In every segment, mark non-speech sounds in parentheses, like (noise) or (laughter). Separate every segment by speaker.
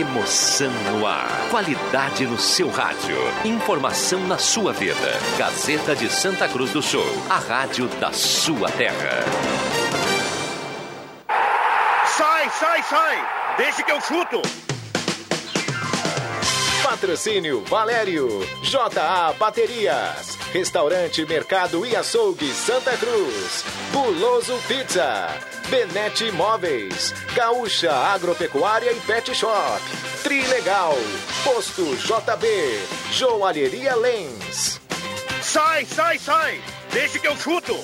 Speaker 1: Emoção no ar. Qualidade no seu rádio. Informação na sua vida. Gazeta de Santa Cruz do Sul. A rádio da sua terra.
Speaker 2: Sai, sai, sai! Deixa que eu chuto!
Speaker 3: Patrocínio Valério, JA Baterias, Restaurante Mercado e Açougue Santa Cruz, Buloso Pizza, Benete Imóveis, Gaúcha Agropecuária e Pet Shop, Trilegal, Posto JB, Joalheria Lens.
Speaker 2: Sai, sai, sai! Deixa que eu chuto!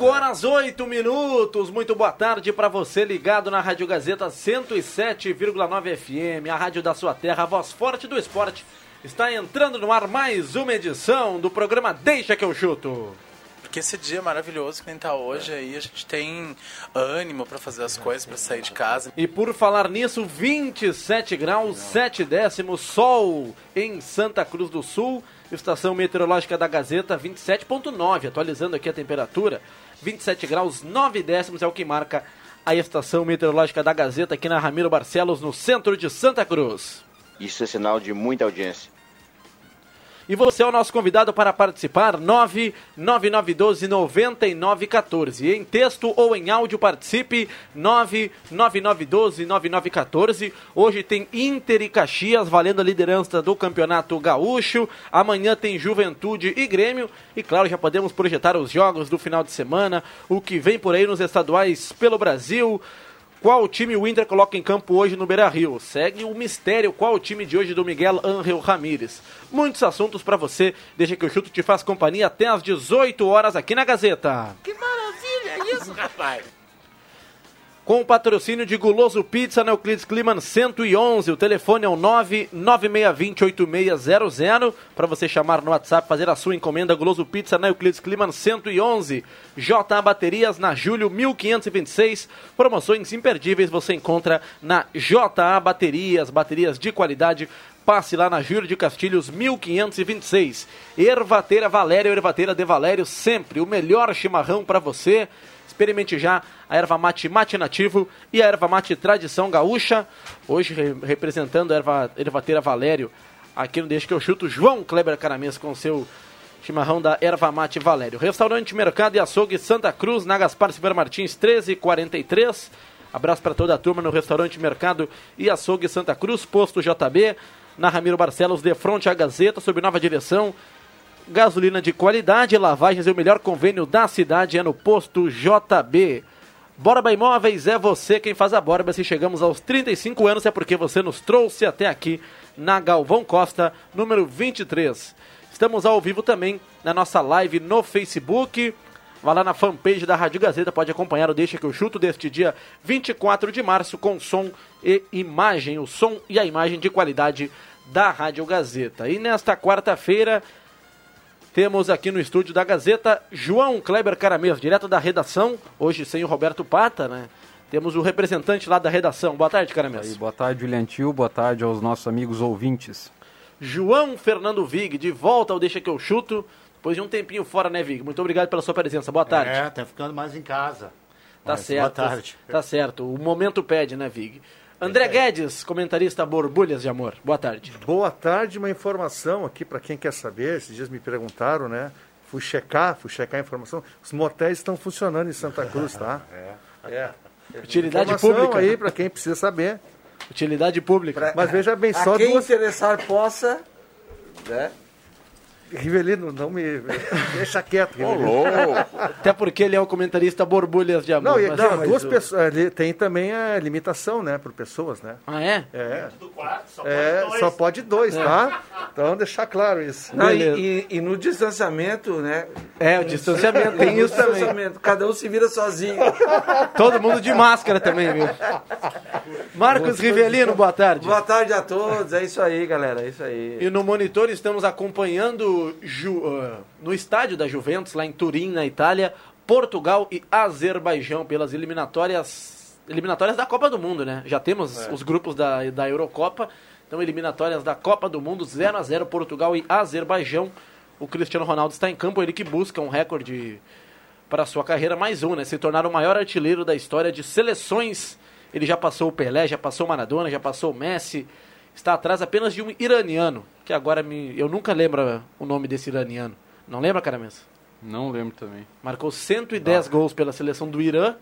Speaker 4: Cinco horas, oito minutos. Muito boa tarde para você ligado na Rádio Gazeta 107,9 FM, a rádio da sua terra, a voz forte do esporte. Está entrando no ar mais uma edição do programa Deixa que eu chuto.
Speaker 5: Porque esse dia é maravilhoso que nem tá hoje aí, a gente tem ânimo para fazer as coisas, para sair de casa.
Speaker 4: E por falar nisso, 27 graus, 7 décimos, sol em Santa Cruz do Sul. Estação meteorológica da Gazeta 27.9, atualizando aqui a temperatura. 27 graus, 9 décimos é o que marca a estação meteorológica da Gazeta aqui na Ramiro Barcelos, no centro de Santa Cruz.
Speaker 6: Isso é sinal de muita audiência.
Speaker 4: E você é o nosso convidado para participar, 99912-9914. Em texto ou em áudio, participe, 99912-9914. Hoje tem Inter e Caxias valendo a liderança do Campeonato Gaúcho. Amanhã tem Juventude e Grêmio. E claro, já podemos projetar os jogos do final de semana, o que vem por aí nos estaduais pelo Brasil. Qual time o Inter coloca em campo hoje no Beira Rio? Segue o mistério. Qual o time de hoje do Miguel Ángel Ramírez? Muitos assuntos para você. Deixa que o Chuto te faz companhia até às 18 horas aqui na Gazeta.
Speaker 2: Que maravilha isso, (laughs) rapaz!
Speaker 4: Com o patrocínio de Guloso Pizza na Euclides Kliman 111. O telefone é o 996288600 para você chamar no WhatsApp, fazer a sua encomenda Guloso Pizza na Euclides Kliman 111. JA Baterias na Júlio 1526. Promoções imperdíveis você encontra na JA Baterias, baterias de qualidade. Passe lá na Júlio de Castilhos 1526. Ervateira Valério, Ervateira de Valério, sempre o melhor chimarrão para você. Experimente já a erva mate mate nativo e a erva mate tradição gaúcha. Hoje re representando a erva, ervateira Valério aqui no Deixa que eu chuto, João Kleber Caramês com seu chimarrão da erva mate Valério. Restaurante Mercado e Açougue Santa Cruz, na Gaspar Silveira Martins 1343. Abraço para toda a turma no Restaurante Mercado e Açougue Santa Cruz, posto JB, na Ramiro Barcelos, de frente à Gazeta, sob nova direção gasolina de qualidade, lavagens e o melhor convênio da cidade é no posto JB. Borba Imóveis é você quem faz a Borba. Se chegamos aos 35 anos é porque você nos trouxe até aqui na Galvão Costa, número 23. Estamos ao vivo também na nossa live no Facebook. Vá lá na fanpage da Rádio Gazeta, pode acompanhar o Deixa que eu chuto deste dia 24 de março com som e imagem, o som e a imagem de qualidade da Rádio Gazeta. E nesta quarta-feira, temos aqui no estúdio da Gazeta João Kleber Caramês, direto da redação, hoje sem o Roberto Pata, né? Temos o representante lá da redação. Boa tarde, Caramês.
Speaker 7: Aí, boa tarde, William Tio. Boa tarde aos nossos amigos ouvintes.
Speaker 4: João Fernando Vig, de volta ao Deixa que eu chuto, depois de um tempinho fora, né, Vig? Muito obrigado pela sua presença. Boa tarde.
Speaker 8: É, tá ficando mais em casa.
Speaker 4: Tá
Speaker 8: Mas,
Speaker 4: certo.
Speaker 8: Boa tarde.
Speaker 4: Tá certo. O momento pede, né, Vig? André Guedes, comentarista Borbulhas de Amor. Boa tarde.
Speaker 9: Boa tarde, uma informação aqui para quem quer saber. Esses dias me perguntaram, né? Fui checar, fui checar a informação. Os motéis estão funcionando em Santa Cruz, tá?
Speaker 8: É.
Speaker 9: é.
Speaker 4: Utilidade
Speaker 9: Informação
Speaker 4: pública.
Speaker 9: aí para quem precisa saber.
Speaker 4: Utilidade pública.
Speaker 9: Mas veja bem, só
Speaker 10: a quem
Speaker 9: duas.
Speaker 10: interessar possa, né?
Speaker 9: Rivelino, não me. (laughs) Deixa quieto, Rivelino.
Speaker 4: Até porque ele é o comentarista Borbulhas de Amor.
Speaker 9: Não, e
Speaker 4: mas-
Speaker 9: ó,
Speaker 10: mas
Speaker 9: duas
Speaker 10: o-
Speaker 9: pessoas. Tem também a limitação, né, por pessoas, né?
Speaker 4: Ah, é?
Speaker 9: É.
Speaker 2: Do quarto, só
Speaker 9: É,
Speaker 2: pode dois.
Speaker 9: só pode dois, tá? Então deixar claro isso.
Speaker 10: Não, e, e- e no distanciamento, né?
Speaker 4: É, o distanciamento, tem isso também.
Speaker 10: distanciamento, cada um se vira sozinho.
Speaker 4: Todo mundo de máscara também, viu? Marcos Rivelino, boa tarde.
Speaker 10: Boa tarde a todos, é isso aí, galera, é isso aí.
Speaker 4: E no monitor estamos acompanhando Ju- ah, no estádio da Juventus, lá em Turim, na Itália, Portugal e Azerbaijão pelas eliminatórias eliminatórias da Copa do Mundo, né? Já temos os grupos da, da Eurocopa, então eliminatórias da Copa do Mundo, 0 a 0 Portugal e Azerbaijão. O Cristiano Ronaldo está em campo, ele que busca um recorde para a sua carreira, mais um, né? Se tornar o maior artilheiro da história de seleções. Ele já passou o Pelé, já passou o Maradona, já passou o Messi. Está atrás apenas de um iraniano, que agora me, eu nunca lembro o nome desse iraniano. Não lembra, Caramessa?
Speaker 7: Não lembro também.
Speaker 4: Marcou 110 gols pela seleção do Irã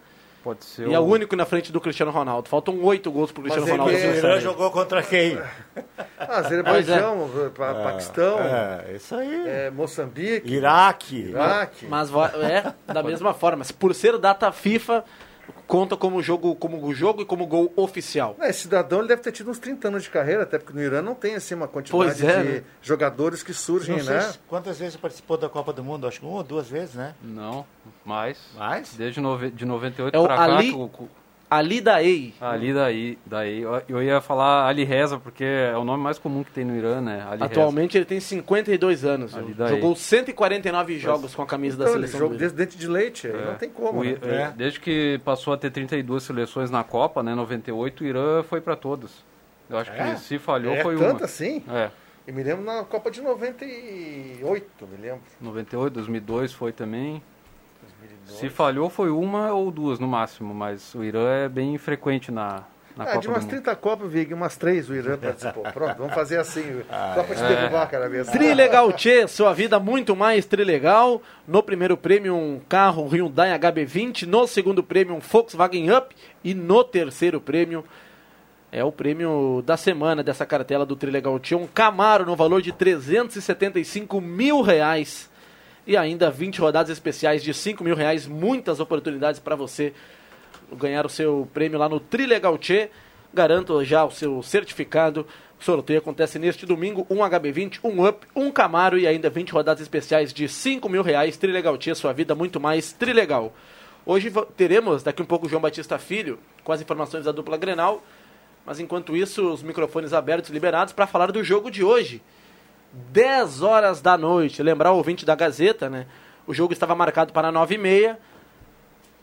Speaker 7: Pode ser
Speaker 4: e é o único na frente do Cristiano Ronaldo. Faltam oito gols pro Cristiano
Speaker 9: Mas ele
Speaker 4: Ronaldo.
Speaker 9: é-
Speaker 4: na
Speaker 9: o Irã.
Speaker 8: Jogou contra quem? (laughs)
Speaker 9: Ah, Azerbaijão, Pa- Paquistão,
Speaker 8: É, isso aí.
Speaker 9: é, Moçambique,
Speaker 8: Iraque.
Speaker 9: Iraque.
Speaker 4: Mas é da mesma forma. Por ser data FIFA, conta como jogo, como jogo e como gol oficial.
Speaker 9: É, esse cidadão ele deve ter tido uns 30 anos de carreira, até porque no Irã não tem assim uma quantidade
Speaker 4: é,
Speaker 9: de
Speaker 4: né?
Speaker 9: jogadores que surgem,
Speaker 8: Não sei
Speaker 9: né?
Speaker 8: se- quantas vezes participou da Copa do Mundo? Acho que uma ou duas vezes, né?
Speaker 7: Não, mais.
Speaker 8: Mais?
Speaker 7: Desde nove... de 98
Speaker 4: É o
Speaker 7: pra cá.
Speaker 4: Ali-
Speaker 7: o-
Speaker 4: Ali Daei.
Speaker 7: Ali daí, daí. Eu- Eu ia falar Ali Reza, porque é o nome mais comum que tem no Irã, né? Ali
Speaker 4: Atualmente ele tem 52 anos.
Speaker 7: Ali daí.
Speaker 4: Jogou 149 jogos com a camisa da
Speaker 9: Então, ele
Speaker 4: seleção Irã.
Speaker 9: desde dente de leite,
Speaker 7: Reza.
Speaker 9: não tem como. Né?
Speaker 7: é, Desde que passou a ter 32 seleções na Copa, né? 98, o Irã foi pra todos. Eu acho
Speaker 8: É?
Speaker 7: que se falhou
Speaker 9: É
Speaker 7: foi
Speaker 9: tanto
Speaker 7: uma.
Speaker 9: assim?
Speaker 7: É,
Speaker 9: Eu me lembro na Copa de 98, me lembro.
Speaker 7: 98, 2002 foi também. Se falhou foi uma ou duas no máximo, mas o Irã é bem frequente na, na
Speaker 9: Ah,
Speaker 7: Copa
Speaker 9: de umas
Speaker 7: Mundo.
Speaker 9: 30 Copas, Vig, umas 3 o Irã participou. (laughs) Pronto, vamos fazer assim,
Speaker 8: Ah,
Speaker 9: só pra te
Speaker 7: é.
Speaker 9: derrubar, cara mesmo.
Speaker 4: Trilegal Tchê, sua vida muito mais trilegal. No primeiro prêmio, um carro um Hyundai HB20. No segundo prêmio, um Volkswagen Up. E no terceiro prêmio, é o prêmio da semana dessa cartela do Trilegal Tchê. Um Camaro no valor de 375 mil reais. E ainda 20 rodadas especiais de 5 mil reais. Muitas oportunidades para você ganhar o seu prêmio lá no Trilegal Tchê. Garanto já o seu certificado. O sorteio acontece neste domingo. Um HB20, um Up, um Camaro e ainda 20 rodadas especiais de 5 mil reais. Trilegal Tchê, sua vida muito mais Trilegal. Hoje teremos daqui um pouco o João Batista Filho com as informações da dupla Grenal. Mas enquanto isso, os microfones abertos liberados para falar do jogo de hoje. 10 horas da noite. Lembrar o ouvinte da Gazeta, né? O jogo estava marcado para 9 e meia.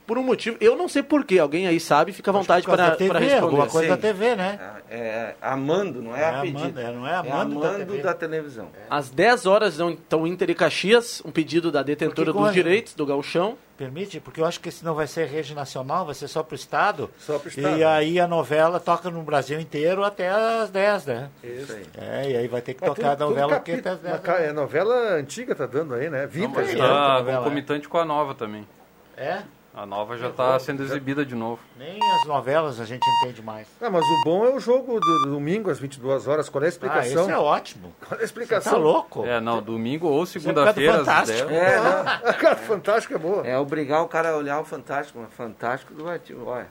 Speaker 4: Por um motivo, eu não sei porquê, alguém aí sabe, fica à vontade para
Speaker 8: da TV,
Speaker 4: para responder.
Speaker 8: alguma coisa da
Speaker 10: Sim.
Speaker 8: TV, né?
Speaker 10: É, é Amando, não é,
Speaker 8: É
Speaker 10: a pedido.
Speaker 8: Amando, é, não é Amando da
Speaker 10: Amando
Speaker 8: TV.
Speaker 10: da televisão.
Speaker 4: Às 10 horas, então, Inter e Caxias, um pedido da detentora
Speaker 8: Porque
Speaker 4: dos direitos do Gauchão.
Speaker 8: Permite? Porque eu acho que senão vai ser rede nacional, vai ser só pro Estado.
Speaker 9: Só pro Estado.
Speaker 8: E aí a novela toca no Brasil inteiro até as 10, né?
Speaker 10: Isso aí.
Speaker 8: É, e aí vai ter que
Speaker 9: Mas
Speaker 8: tocar a
Speaker 9: tudo-
Speaker 8: novela aqui até as 10.
Speaker 9: uma ca- é novela antiga tá dando aí, né? Vintage.
Speaker 8: mas
Speaker 9: né?
Speaker 8: é.
Speaker 7: Tá
Speaker 8: novela,
Speaker 7: concomitante com a nova também.
Speaker 8: É?
Speaker 7: A nova já está sendo exibida de novo.
Speaker 8: Nem as novelas a gente entende mais.
Speaker 9: Ah, mas o bom é o jogo do, do domingo às 22 horas. Qual é a
Speaker 8: Ah,
Speaker 9: explicação?
Speaker 8: esse é ótimo.
Speaker 9: Qual é a
Speaker 8: Você
Speaker 9: explicação?
Speaker 8: tá louco?
Speaker 7: É, não, domingo ou
Speaker 8: é
Speaker 7: segunda-feira às
Speaker 8: Fantástico.
Speaker 7: 10.
Speaker 10: É, (laughs) não,
Speaker 9: Cara, fantástico é boa.
Speaker 10: é obrigar o cara a olhar o Fantástico, mas Fantástico do ativo. Olha,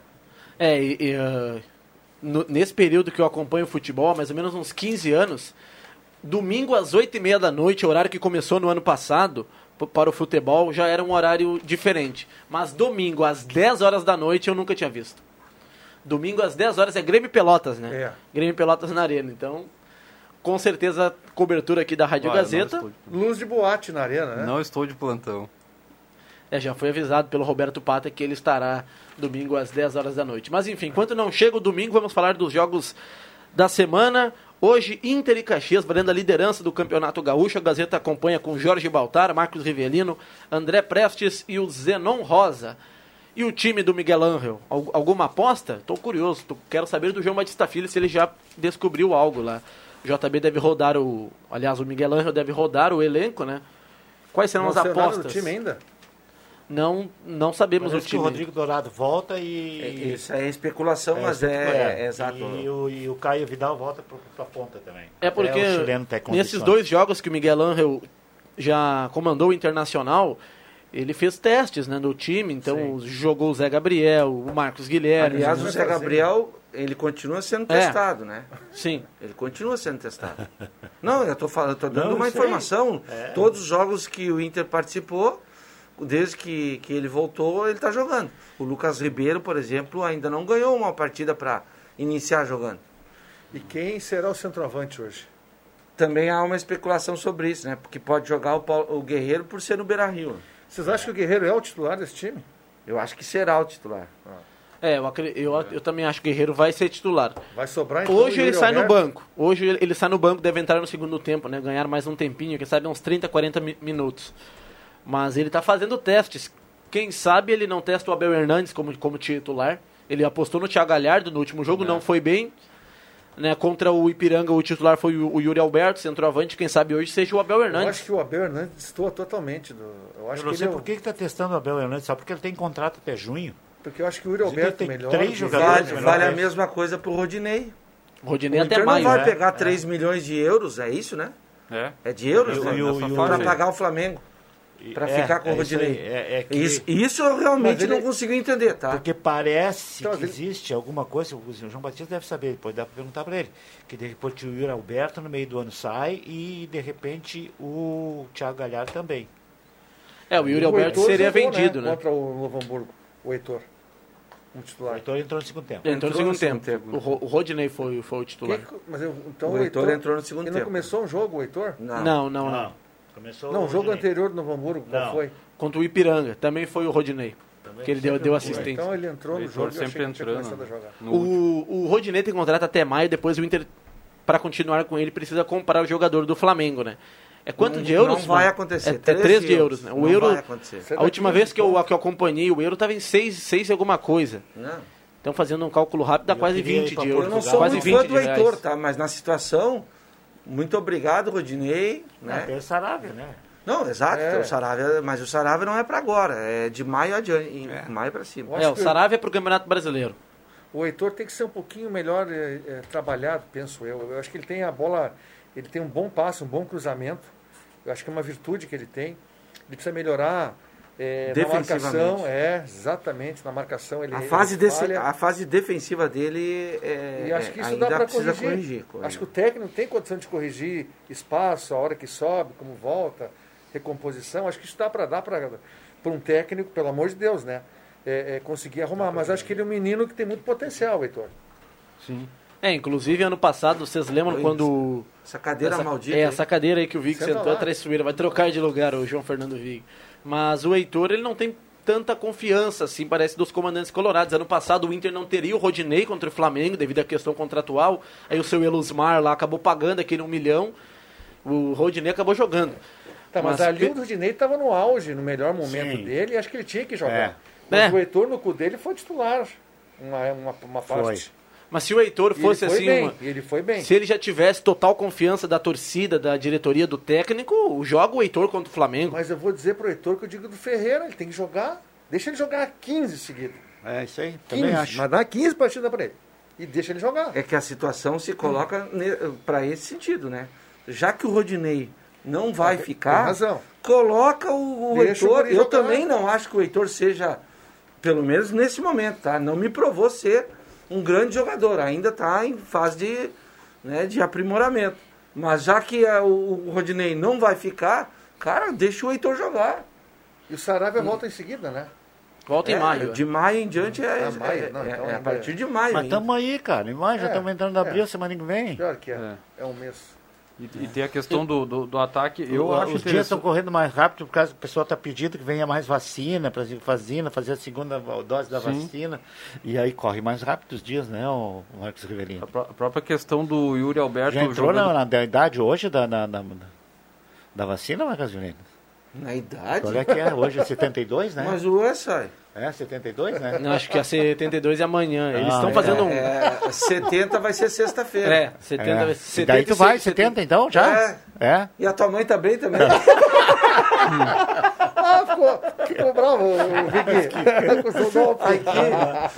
Speaker 4: É, e, e, ah, no- nesse período que eu acompanho o futebol, há mais ou menos uns 15 anos, domingo às 8 e meia da noite, horário que começou no ano passado, para o futebol, já era um horário diferente. Mas domingo às 10 horas da noite eu nunca tinha visto. Domingo às 10 horas é Grêmio Pelotas, né?
Speaker 9: É.
Speaker 4: Grêmio Pelotas na Arena. Então, com certeza, cobertura aqui da Rádio
Speaker 7: Olha,
Speaker 4: Gazeta.
Speaker 7: de-
Speaker 9: Luz de boate na arena, né?
Speaker 7: Não estou de plantão.
Speaker 4: É, já foi avisado pelo Roberto Pata que ele estará domingo às 10 horas da noite. Mas enfim, enquanto não chega o domingo, vamos falar dos jogos da semana. Hoje, Inter e Caxias, valendo a liderança do Campeonato Gaúcho. A Gazeta acompanha com Jorge Baltar, Marcos Rivelino, André Prestes e o Zenon Rosa. E o time do Miguel Angel? Al- Alguma aposta? Estou curioso. tô- quero saber do João Batista Filho se ele já descobriu algo lá. O JB deve rodar o. Aliás, o Miguel Angel deve rodar o elenco, né? Quais serão
Speaker 9: Não
Speaker 4: as
Speaker 9: nada
Speaker 4: apostas?
Speaker 9: do time ainda?
Speaker 4: Não, não sabemos
Speaker 8: Parece
Speaker 4: o
Speaker 8: que o
Speaker 4: time.
Speaker 8: Rodrigo Dourado volta
Speaker 10: é-
Speaker 8: e...
Speaker 10: isso aí é especulação, mas
Speaker 8: sempre-
Speaker 10: é, é exato.
Speaker 8: E o, e o Caio Vidal volta pro, pra ponta também.
Speaker 4: É porque
Speaker 8: o chileno tem
Speaker 4: nesses dois jogos que o Miguel Angel já comandou o Internacional, ele fez testes né, no time, então jogou o Zé Gabriel, o Marcos Guilherme.
Speaker 10: Aliás, o Zé Gabriel, ele continua sendo
Speaker 4: É.
Speaker 10: testado, né?
Speaker 4: Sim.
Speaker 10: Ele continua sendo testado. Não, eu tô falando, tô dando
Speaker 8: Não,
Speaker 10: uma
Speaker 8: sei.
Speaker 10: informação. Todos os jogos que o Inter participou, desde que, que ele voltou, ele está jogando. O Lucas Ribeiro, por exemplo, ainda não ganhou uma partida para iniciar jogando.
Speaker 9: E quem será o centroavante hoje?
Speaker 10: Também há uma especulação sobre isso, né? Porque pode jogar o, Paulo- o Guerreiro por ser no Beira-Rio.
Speaker 9: Vocês acham que o Guerreiro é o titular desse time?
Speaker 10: Eu acho que será o titular.
Speaker 4: É, eu, eu, eu também acho que o Guerreiro vai ser titular.
Speaker 9: Vai sobrar então
Speaker 4: Hoje ele sai no banco. Hoje ele, ele sai no banco, deve entrar no segundo tempo, né? Ganhar mais um tempinho, quem sabe uns 30, 40 mi- minutos. Mas ele tá fazendo testes. Quem sabe ele não testa o Abel Hernandes como, como titular. Ele apostou no Thiago Galhardo no último jogo, não foi bem. Né, contra o Ipiranga, o titular foi o, o Yuri Alberto, centroavante. Quem sabe hoje seja o Abel
Speaker 9: Eu
Speaker 4: Hernandes.
Speaker 9: acho que o Abel Hernandes destoa totalmente. Do... Eu acho
Speaker 8: Eu não
Speaker 9: que
Speaker 8: sei
Speaker 9: ele é
Speaker 8: por
Speaker 9: o-
Speaker 8: que está testando o Abel Hernandes, só porque ele tem contrato até junho.
Speaker 9: Porque eu acho que o Yuri Alberto
Speaker 8: tem
Speaker 9: melhor.
Speaker 8: três jogadores
Speaker 10: Vale,
Speaker 8: melhor
Speaker 10: vale a mesma coisa pro Rodinei.
Speaker 4: Rodinei
Speaker 10: O
Speaker 4: até
Speaker 10: Inter
Speaker 4: maio.
Speaker 10: não vai
Speaker 8: né?
Speaker 10: pegar 3 milhões de euros, é isso, né?
Speaker 7: É.
Speaker 10: É de euros,
Speaker 8: E o-
Speaker 10: né?
Speaker 8: e o- e o- e-
Speaker 10: pagar o Flamengo. Pra
Speaker 8: É,
Speaker 10: ficar com o
Speaker 8: é isso aí,
Speaker 10: Rodinei.
Speaker 8: é- é que-
Speaker 10: Isso, isso eu realmente
Speaker 9: ele-
Speaker 10: não consigo entender, tá?
Speaker 8: Porque parece
Speaker 9: Então,
Speaker 8: que
Speaker 9: ele-
Speaker 8: existe alguma coisa, o João Batista deve saber, depois dá para perguntar para ele, que de repente o Yuri Alberto no meio do ano sai e de repente o Thiago Galhardo também.
Speaker 4: É, o Yuri
Speaker 9: O
Speaker 4: Alberto
Speaker 9: Heitor
Speaker 4: seria
Speaker 9: jogou,
Speaker 4: vendido, né?
Speaker 9: Contra o Novo Hamburgo, o Heitor. Um
Speaker 8: O
Speaker 9: titular.
Speaker 8: Heitor entrou no segundo tempo.
Speaker 4: Entrou no
Speaker 10: Entrou
Speaker 4: segundo
Speaker 10: no segundo
Speaker 4: tempo.
Speaker 10: tempo.
Speaker 4: O, Ro- o Rodinei foi, foi o titular.
Speaker 9: Que- mas eu- então
Speaker 10: O Heitor entrou no segundo
Speaker 9: Ele não
Speaker 10: tempo.
Speaker 9: começou um jogo, o Heitor?
Speaker 10: Não.
Speaker 4: Não, não, não.
Speaker 8: Começou
Speaker 9: Não, o jogo
Speaker 8: Rodinei.
Speaker 9: anterior do Novo Hamburgo, qual
Speaker 8: Não.
Speaker 9: foi?
Speaker 4: Contra o Ipiranga. Também foi o Rodinei. Que ele deu, deu assistência.
Speaker 9: Então ele entrou no jogo eu
Speaker 7: sempre entrando. No.
Speaker 4: O, o Rodinei tem contrato até maio, depois o Inter, para continuar com ele, precisa comprar o jogador do Flamengo, né? É quanto
Speaker 10: Não-
Speaker 4: de euros?
Speaker 10: não vai
Speaker 4: mano?
Speaker 10: acontecer.
Speaker 4: É, é
Speaker 10: Três
Speaker 4: 3 de euros,
Speaker 10: euros.
Speaker 4: né? O
Speaker 10: Não
Speaker 4: euro,
Speaker 10: vai acontecer.
Speaker 4: A última
Speaker 9: 15
Speaker 4: vez que eu, que eu acompanhei, o euro estava em 6, 6 alguma coisa.
Speaker 10: Não.
Speaker 4: Então, fazendo um cálculo rápido, dá
Speaker 8: Eu
Speaker 4: quase
Speaker 8: queria ir
Speaker 4: 20
Speaker 8: pra
Speaker 4: de
Speaker 10: Eu
Speaker 4: euros.
Speaker 10: não
Speaker 8: Portugal.
Speaker 10: sou
Speaker 4: quase
Speaker 10: muito
Speaker 4: 20
Speaker 10: fã do. Heitor, tá? Mas na situação, muito obrigado, Rodinei.
Speaker 8: Não,
Speaker 10: Né?
Speaker 8: tem o Sarabia, né?
Speaker 10: Não, exato,
Speaker 9: É.
Speaker 10: o Saravia, mas o Saravia não é pra agora, é de maio adiante, em maio pra cima.
Speaker 4: É, o Saravia é pro Campeonato Brasileiro.
Speaker 9: O Heitor tem que ser um pouquinho melhor eh, eh, trabalhado, penso eu. Eu acho que ele tem a bola, ele tem um bom passe, um bom cruzamento. Eu acho que é uma virtude que ele tem. Ele precisa melhorar na
Speaker 10: Defensivamente.
Speaker 9: marcação. É, exatamente, na marcação ele
Speaker 10: A
Speaker 9: ele
Speaker 10: fase, desse, a fase defensiva dele é,
Speaker 9: E acho que isso
Speaker 10: ainda
Speaker 9: dá para
Speaker 10: precisa
Speaker 9: corrigir.
Speaker 10: corrigir. corrigir.
Speaker 9: Acho que o técnico tem condição de corrigir espaço, a hora que sobe, como volta, recomposição. Acho que isso dá para dar para um técnico, pelo amor de Deus, né? É, é, conseguir arrumar. Mas acho que ele é um menino que tem muito potencial, Heitor.
Speaker 7: Sim.
Speaker 4: É, inclusive ano passado, vocês lembram
Speaker 10: Oi,
Speaker 4: quando.
Speaker 10: Essa cadeira
Speaker 4: essa,
Speaker 10: maldita.
Speaker 4: É,
Speaker 10: hein?
Speaker 4: essa cadeira aí que o Vig
Speaker 9: Senta
Speaker 4: sentou
Speaker 9: lá.
Speaker 4: traiçoeira, vai trocar de lugar o João Fernando Vig. Mas o Heitor, ele não tem tanta confiança, assim, parece, dos comandantes colorados. Ano passado o Inter não teria o Rodinei contra o Flamengo, devido à questão contratual. Aí o seu Elusmar lá acabou pagando aquele um milhão. O Rodinei acabou jogando.
Speaker 9: Tá, mas,
Speaker 4: Mas
Speaker 9: ali o Rodinei estava no auge, no melhor momento
Speaker 8: Sim.
Speaker 9: dele, e acho que ele tinha que jogar.
Speaker 8: É.
Speaker 9: Mas
Speaker 4: É.
Speaker 9: o Heitor, no cu dele, foi titular. Uma, uma, uma parte.
Speaker 4: Mas se o Heitor fosse
Speaker 9: ele foi
Speaker 4: assim,
Speaker 9: bem,
Speaker 4: uma-
Speaker 9: ele foi bem.
Speaker 4: se ele já tivesse total confiança da torcida, da diretoria, do técnico, joga o Heitor contra o Flamengo.
Speaker 9: Mas eu vou dizer pro Heitor que eu digo do Ferreira, ele tem que jogar. Deixa ele jogar 15 seguidos.
Speaker 8: É isso aí,
Speaker 9: 15,
Speaker 8: também acho.
Speaker 9: mas dá 15 partidas para ele. E deixa ele jogar.
Speaker 10: É que a situação se coloca para esse sentido, né? Já que o Rodinei não vai
Speaker 9: Tem-
Speaker 10: ficar,
Speaker 9: tem razão.
Speaker 10: coloca o, o
Speaker 9: o
Speaker 10: Heitor.
Speaker 9: guri
Speaker 10: Eu também não acho que o Heitor seja, pelo menos nesse momento, tá? Não me provou ser um grande jogador. Ainda está em fase de, né, de aprimoramento. Mas já que é, o, o Rodinei não vai ficar, cara, deixa o Heitor jogar.
Speaker 9: E o Saravia volta em seguida, né?
Speaker 4: Volta em
Speaker 10: É,
Speaker 4: maio.
Speaker 10: De maio em diante é,
Speaker 9: Ah, maio?
Speaker 10: é-
Speaker 9: Não,
Speaker 10: é-
Speaker 9: então
Speaker 10: é a partir de maio.
Speaker 8: Mas estamos aí, cara. Em maio já
Speaker 9: É,
Speaker 8: estamos entrando em abril, semana que vem.
Speaker 9: Pior que é.
Speaker 7: É.
Speaker 9: É, um mês.
Speaker 7: E, e tem a questão do, do, do ataque. Eu
Speaker 8: O-
Speaker 7: acho
Speaker 8: Os dias estão correndo mais rápido por causa que o pessoal está pedindo que venha mais vacina, para vacina, fazer a segunda dose da
Speaker 7: Sim.
Speaker 8: vacina. E aí corre mais rápido os dias, né, o Marcos Rivelino?
Speaker 7: A, pró- a própria questão do Yuri Alberto.
Speaker 8: Já entrou
Speaker 7: jogando-
Speaker 8: na, na da idade hoje da, da, da, da vacina, Marcos Rivelino?
Speaker 10: Na idade?
Speaker 8: Qual é que é? Hoje é 72, né?
Speaker 10: Mas o é, sai.
Speaker 8: É, 72, né?
Speaker 4: Não, acho que ia ser 72 e amanhã. Eles
Speaker 8: Ah,
Speaker 4: estão
Speaker 8: é.
Speaker 4: fazendo um.
Speaker 10: É, 70 vai ser sexta-feira.
Speaker 4: É, 70,
Speaker 8: É.
Speaker 4: vai- 70
Speaker 8: daí tu vai,
Speaker 4: 70.
Speaker 8: 70 então, já? É.
Speaker 10: E a tua mãe tá bem também? (laughs)
Speaker 9: Ah, ficou, ficou bravo o Vicky.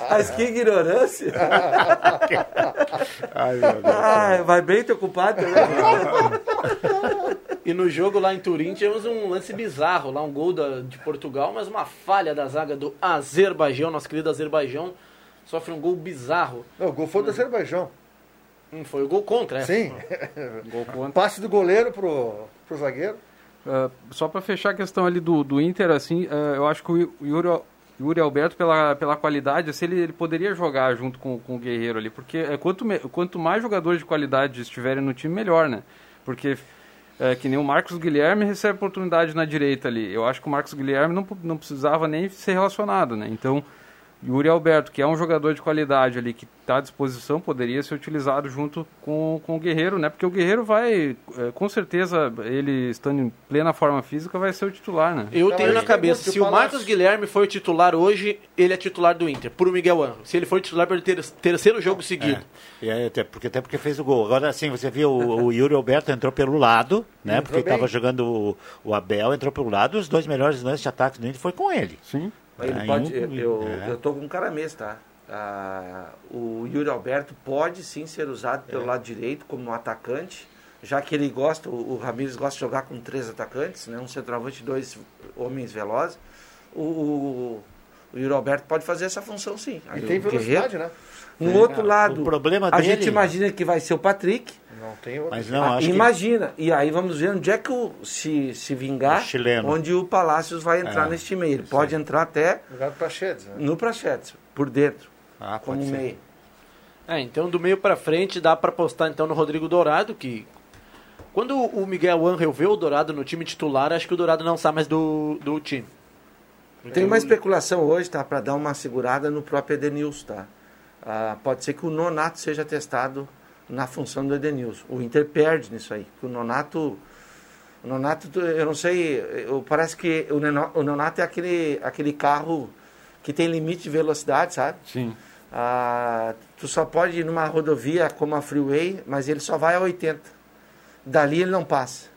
Speaker 10: Mas que ignorância. (laughs)
Speaker 8: Ai, meu Deus.
Speaker 10: Ah, vai bem teu culpado também? (laughs)
Speaker 4: E no jogo lá em Turim tivemos um lance bizarro, lá um gol da, de Portugal, mas uma falha da zaga do Azerbaijão, nosso querido Azerbaijão, sofre um gol bizarro.
Speaker 9: Não, o gol foi do Azerbaijão.
Speaker 4: Hum, foi o gol contra, é.
Speaker 9: Sim.
Speaker 7: Gol contra.
Speaker 9: Passe do goleiro pro, pro zagueiro.
Speaker 7: Ah, só para fechar a questão ali do, do Inter, assim, ah, eu acho que o Yuri, Yuri Alberto, pela, pela qualidade, assim, ele, ele poderia jogar junto com, com o Guerreiro ali, porque é, quanto, me- quanto mais jogadores de qualidade estiverem no time, melhor, né? Porque é, que nem o Marcos Guilherme recebe oportunidade na direita ali. Eu acho que o Marcos Guilherme não, não precisava nem ser relacionado, né? Então, Yuri Alberto, que é um jogador de qualidade ali, que está à disposição, poderia ser utilizado junto com, com o Guerreiro, né? Porque o Guerreiro vai, é, com certeza, ele estando em plena forma física, vai ser o titular, né?
Speaker 4: Eu tenho na cabeça, se o. Marcos Guilherme for titular hoje, ele é titular do Inter, por Miguel Angel. Se ele for titular pelo ter, terceiro jogo seguido.
Speaker 8: É, e até, porque, até porque fez o gol. Agora sim, você viu, o, o Yuri Alberto entrou pelo lado, né?
Speaker 9: Entrou
Speaker 8: Porque estava jogando o, o Abel, entrou pelo lado, os dois melhores lances de ataque do Inter foi com ele.
Speaker 7: Sim.
Speaker 10: Ele
Speaker 8: Aí
Speaker 10: pode,
Speaker 8: um-
Speaker 10: eu,
Speaker 8: é.
Speaker 10: eu tô com um cara mesmo, tá? Ah, o Yuri Alberto pode sim ser usado pelo
Speaker 8: É.
Speaker 10: lado direito como atacante, já que ele gosta, o, o Ramires gosta de jogar com três atacantes, né? um centroavante e dois homens velozes. O, o, o Yuri Alberto pode fazer essa função sim.
Speaker 9: E
Speaker 10: Aí
Speaker 9: tem
Speaker 10: o Guerreiro-
Speaker 9: velocidade, né?
Speaker 10: No
Speaker 8: É,
Speaker 10: outro lado,
Speaker 8: o problema
Speaker 10: a
Speaker 8: dele-
Speaker 10: gente imagina que vai ser o Patrick.
Speaker 9: Não tem outro.
Speaker 8: Mas não,
Speaker 10: Ah,
Speaker 8: acho que
Speaker 10: imagina. E aí vamos ver onde é que o, se, se vingar,
Speaker 8: O chileno.
Speaker 10: onde o Palácios vai entrar
Speaker 8: É,
Speaker 10: nesse time. Ele pode entrar até
Speaker 9: Lugar para Chedes, né?
Speaker 10: no Prachetes, por dentro,
Speaker 8: Ah,
Speaker 10: como
Speaker 8: pode ser.
Speaker 10: meio.
Speaker 4: É, então do meio pra frente dá pra apostar então no Rodrigo Dourado, que quando o Miguel Angel vê o Dourado no time titular, acho que o Dourado não sai mais do, do time.
Speaker 10: Tem uma especulação hoje, tá? Para dar uma segurada no próprio Edenilson, tá? Ah, pode ser que o Nonato seja testado na função do Edenilson. O Inter perde nisso aí. que O Nonato. O Nonato, eu não sei. eu- parece que o, Neno- o Nonato é aquele, aquele carro que tem limite de velocidade, sabe?
Speaker 7: Sim.
Speaker 10: Ah, tu só pode ir numa rodovia como a Freeway, mas ele só vai a 80. Dali ele não passa.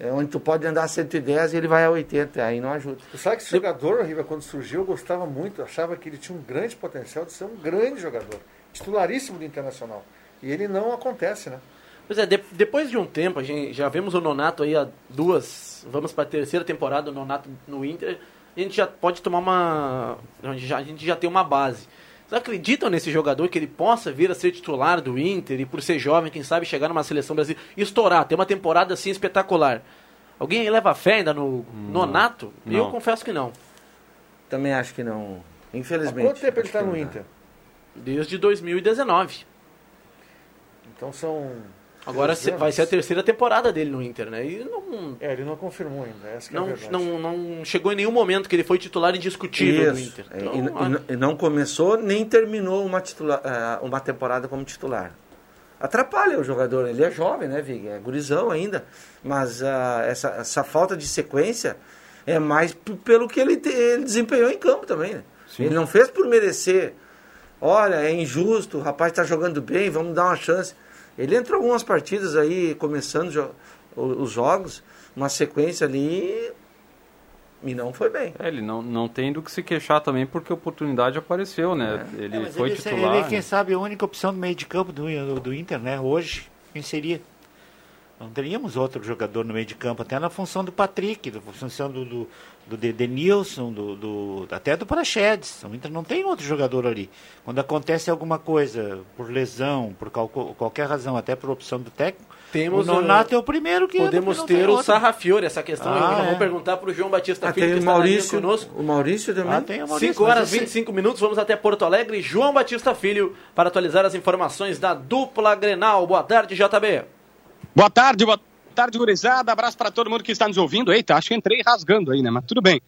Speaker 10: É onde tu pode andar a 110 e ele vai a 80, aí não ajuda.
Speaker 9: Tu sabe que esse jogador, Riva, quando surgiu, eu gostava muito, achava que ele tinha um grande potencial de ser um grande jogador, titularíssimo do Internacional. E ele não acontece, né?
Speaker 4: Pois é, de- depois de um tempo, a gente já vemos o Nonato aí há duas, vamos para a terceira temporada do Nonato no Inter, a gente já pode tomar uma, a gente já, a gente já tem uma base. Vocês acreditam nesse jogador que ele possa vir a ser titular do Inter e por ser jovem, quem sabe chegar numa seleção brasileira e estourar, ter uma temporada assim espetacular? Alguém aí leva fé ainda no Nonato? Eu
Speaker 7: Não.
Speaker 4: confesso que não.
Speaker 10: Também acho que não.
Speaker 9: Há
Speaker 10: Infelizmente.
Speaker 9: quanto tempo ele está no. Inter?
Speaker 4: Desde 2019.
Speaker 9: Então são.
Speaker 4: Agora se- vai ser a terceira temporada dele no Inter, né? E não,
Speaker 9: É, ele não confirmou ainda, essa que é a
Speaker 4: não,
Speaker 9: verdade.
Speaker 4: não, não chegou em nenhum momento que ele foi titular indiscutível
Speaker 10: Isso.
Speaker 4: Inter.
Speaker 10: É,
Speaker 4: Então,
Speaker 10: e, e não- e não começou nem terminou uma, titula- ah, uma temporada como titular. Atrapalha o jogador, ele é jovem, né, Vig? É gurizão ainda. Mas ah, essa, essa falta de sequência é mais pelo que ele, te- ele desempenhou em campo também, né?
Speaker 7: Sim.
Speaker 10: Ele não fez por merecer. Olha, é injusto, o rapaz está jogando bem, vamos dar uma chance. Ele entrou algumas partidas aí, começando os jogos, uma sequência ali, e não foi bem.
Speaker 7: É, ele não, não tem do que se queixar também porque a oportunidade apareceu, né? Ele
Speaker 8: É,
Speaker 7: foi
Speaker 8: ele,
Speaker 7: titular.
Speaker 8: Ele, quem
Speaker 7: né?
Speaker 8: sabe, a única opção do meio de campo do, do, do Inter, né? Hoje, quem seria? Não teríamos outro jogador no meio de campo, até na função do Patrick, na função do, do, do De- Denilson, do, do, até do Praxedes. O Inter não tem outro jogador ali. Quando acontece alguma coisa, por lesão, por qual- qualquer razão, até por opção do técnico,
Speaker 4: Temos
Speaker 8: o Nonato é o primeiro que
Speaker 4: Podemos ter o. Sarrafiore, essa questão
Speaker 8: Ah, é.
Speaker 4: vou perguntar para o João Batista
Speaker 10: Ah,
Speaker 4: Filho,
Speaker 10: tem
Speaker 4: que
Speaker 10: o
Speaker 4: está na linha
Speaker 10: Maurício,
Speaker 4: conosco.
Speaker 10: o Maurício também.
Speaker 8: Ah, tem o Maurício,
Speaker 4: 5
Speaker 8: mas
Speaker 4: horas e
Speaker 8: esse-
Speaker 4: 25 minutos, vamos até Porto Alegre. João Batista Filho para atualizar as informações da dupla Grenal. Boa tarde, JB.
Speaker 11: Boa tarde, boa tarde, gurizada. Abraço para todo mundo que está nos ouvindo. Eita, acho que entrei rasgando aí, né? Mas tudo bem.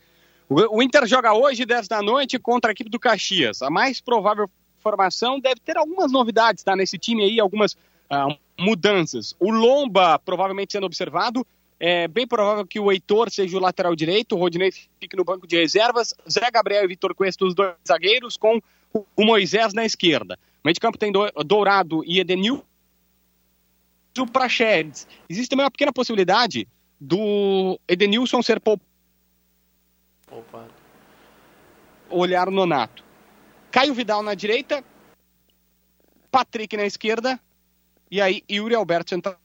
Speaker 11: O, Inter joga hoje, 10 da noite, contra a equipe do Caxias. A mais provável formação deve ter algumas novidades, tá? Nesse time aí, algumas ah, mudanças. O Lomba, provavelmente sendo observado. É bem provável que o Heitor seja o lateral direito, o Rodinei fique no banco de reservas, Zé Gabriel e Vitor Cuesta, os dois zagueiros, com o Moisés na esquerda. O meio de campo tem Do- Dourado e Edenil, o Praxedes. Existe também uma pequena possibilidade do Edenilson ser poupado
Speaker 4: Opa.
Speaker 11: olhar o Nonato. Caio Vidal na direita, Patrick na esquerda, e aí Yuri Alberto sentado.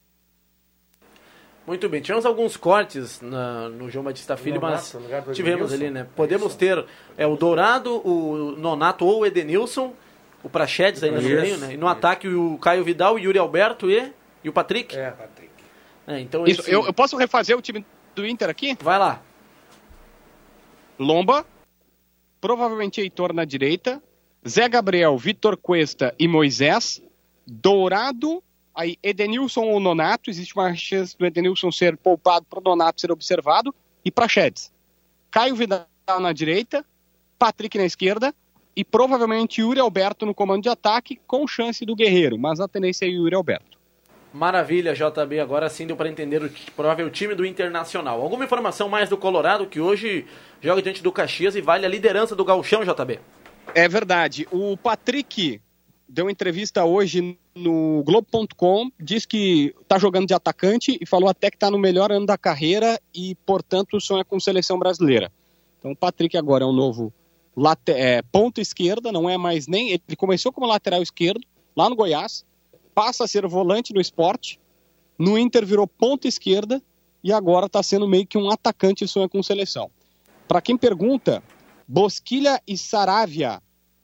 Speaker 4: Muito bem, tivemos alguns cortes na- no João Batista Filho,
Speaker 9: Nonato,
Speaker 4: mas
Speaker 9: no lugar do
Speaker 4: tivemos ali, né? Podemos ter é, o Dourado, o Nonato ou o Edenilson, o Praxedes aí no meio, né? E no ataque o Caio Vidal, o Yuri Alberto e, e o Patrick.
Speaker 9: É, Patrick.
Speaker 4: É, então
Speaker 11: Isso,
Speaker 4: esse-
Speaker 11: eu, eu posso refazer o time do Inter aqui?
Speaker 4: Vai lá.
Speaker 11: Lomba, provavelmente Heitor na direita, Zé Gabriel, Vitor Cuesta e Moisés, Dourado, aí Edenilson ou Nonato, existe uma chance do Edenilson ser poupado para o Nonato ser observado, e Prachedes. Caio Vidal na direita, Patrick na esquerda e provavelmente Yuri Alberto no comando de ataque, com chance do Guerreiro, mas a tendência é Yuri Alberto.
Speaker 4: Maravilha, JB. Agora sim deu para entender o provável time do Internacional. Alguma informação mais do Colorado que hoje joga diante do Caxias e vale a liderança do Gauchão, JB?
Speaker 11: É verdade. O Patrick deu entrevista hoje no Globo.com, diz que está jogando de atacante e falou até que está no melhor ano da carreira e, portanto, sonha com seleção brasileira. Então, o Patrick agora é um novo é, ponta esquerda, não é mais nem. Ele começou como lateral esquerdo, lá no Goiás, passa a ser volante no esporte, no Inter virou ponta esquerda e agora está sendo meio que um atacante e sonha com seleção. Para quem pergunta, Bosquilha e Saravia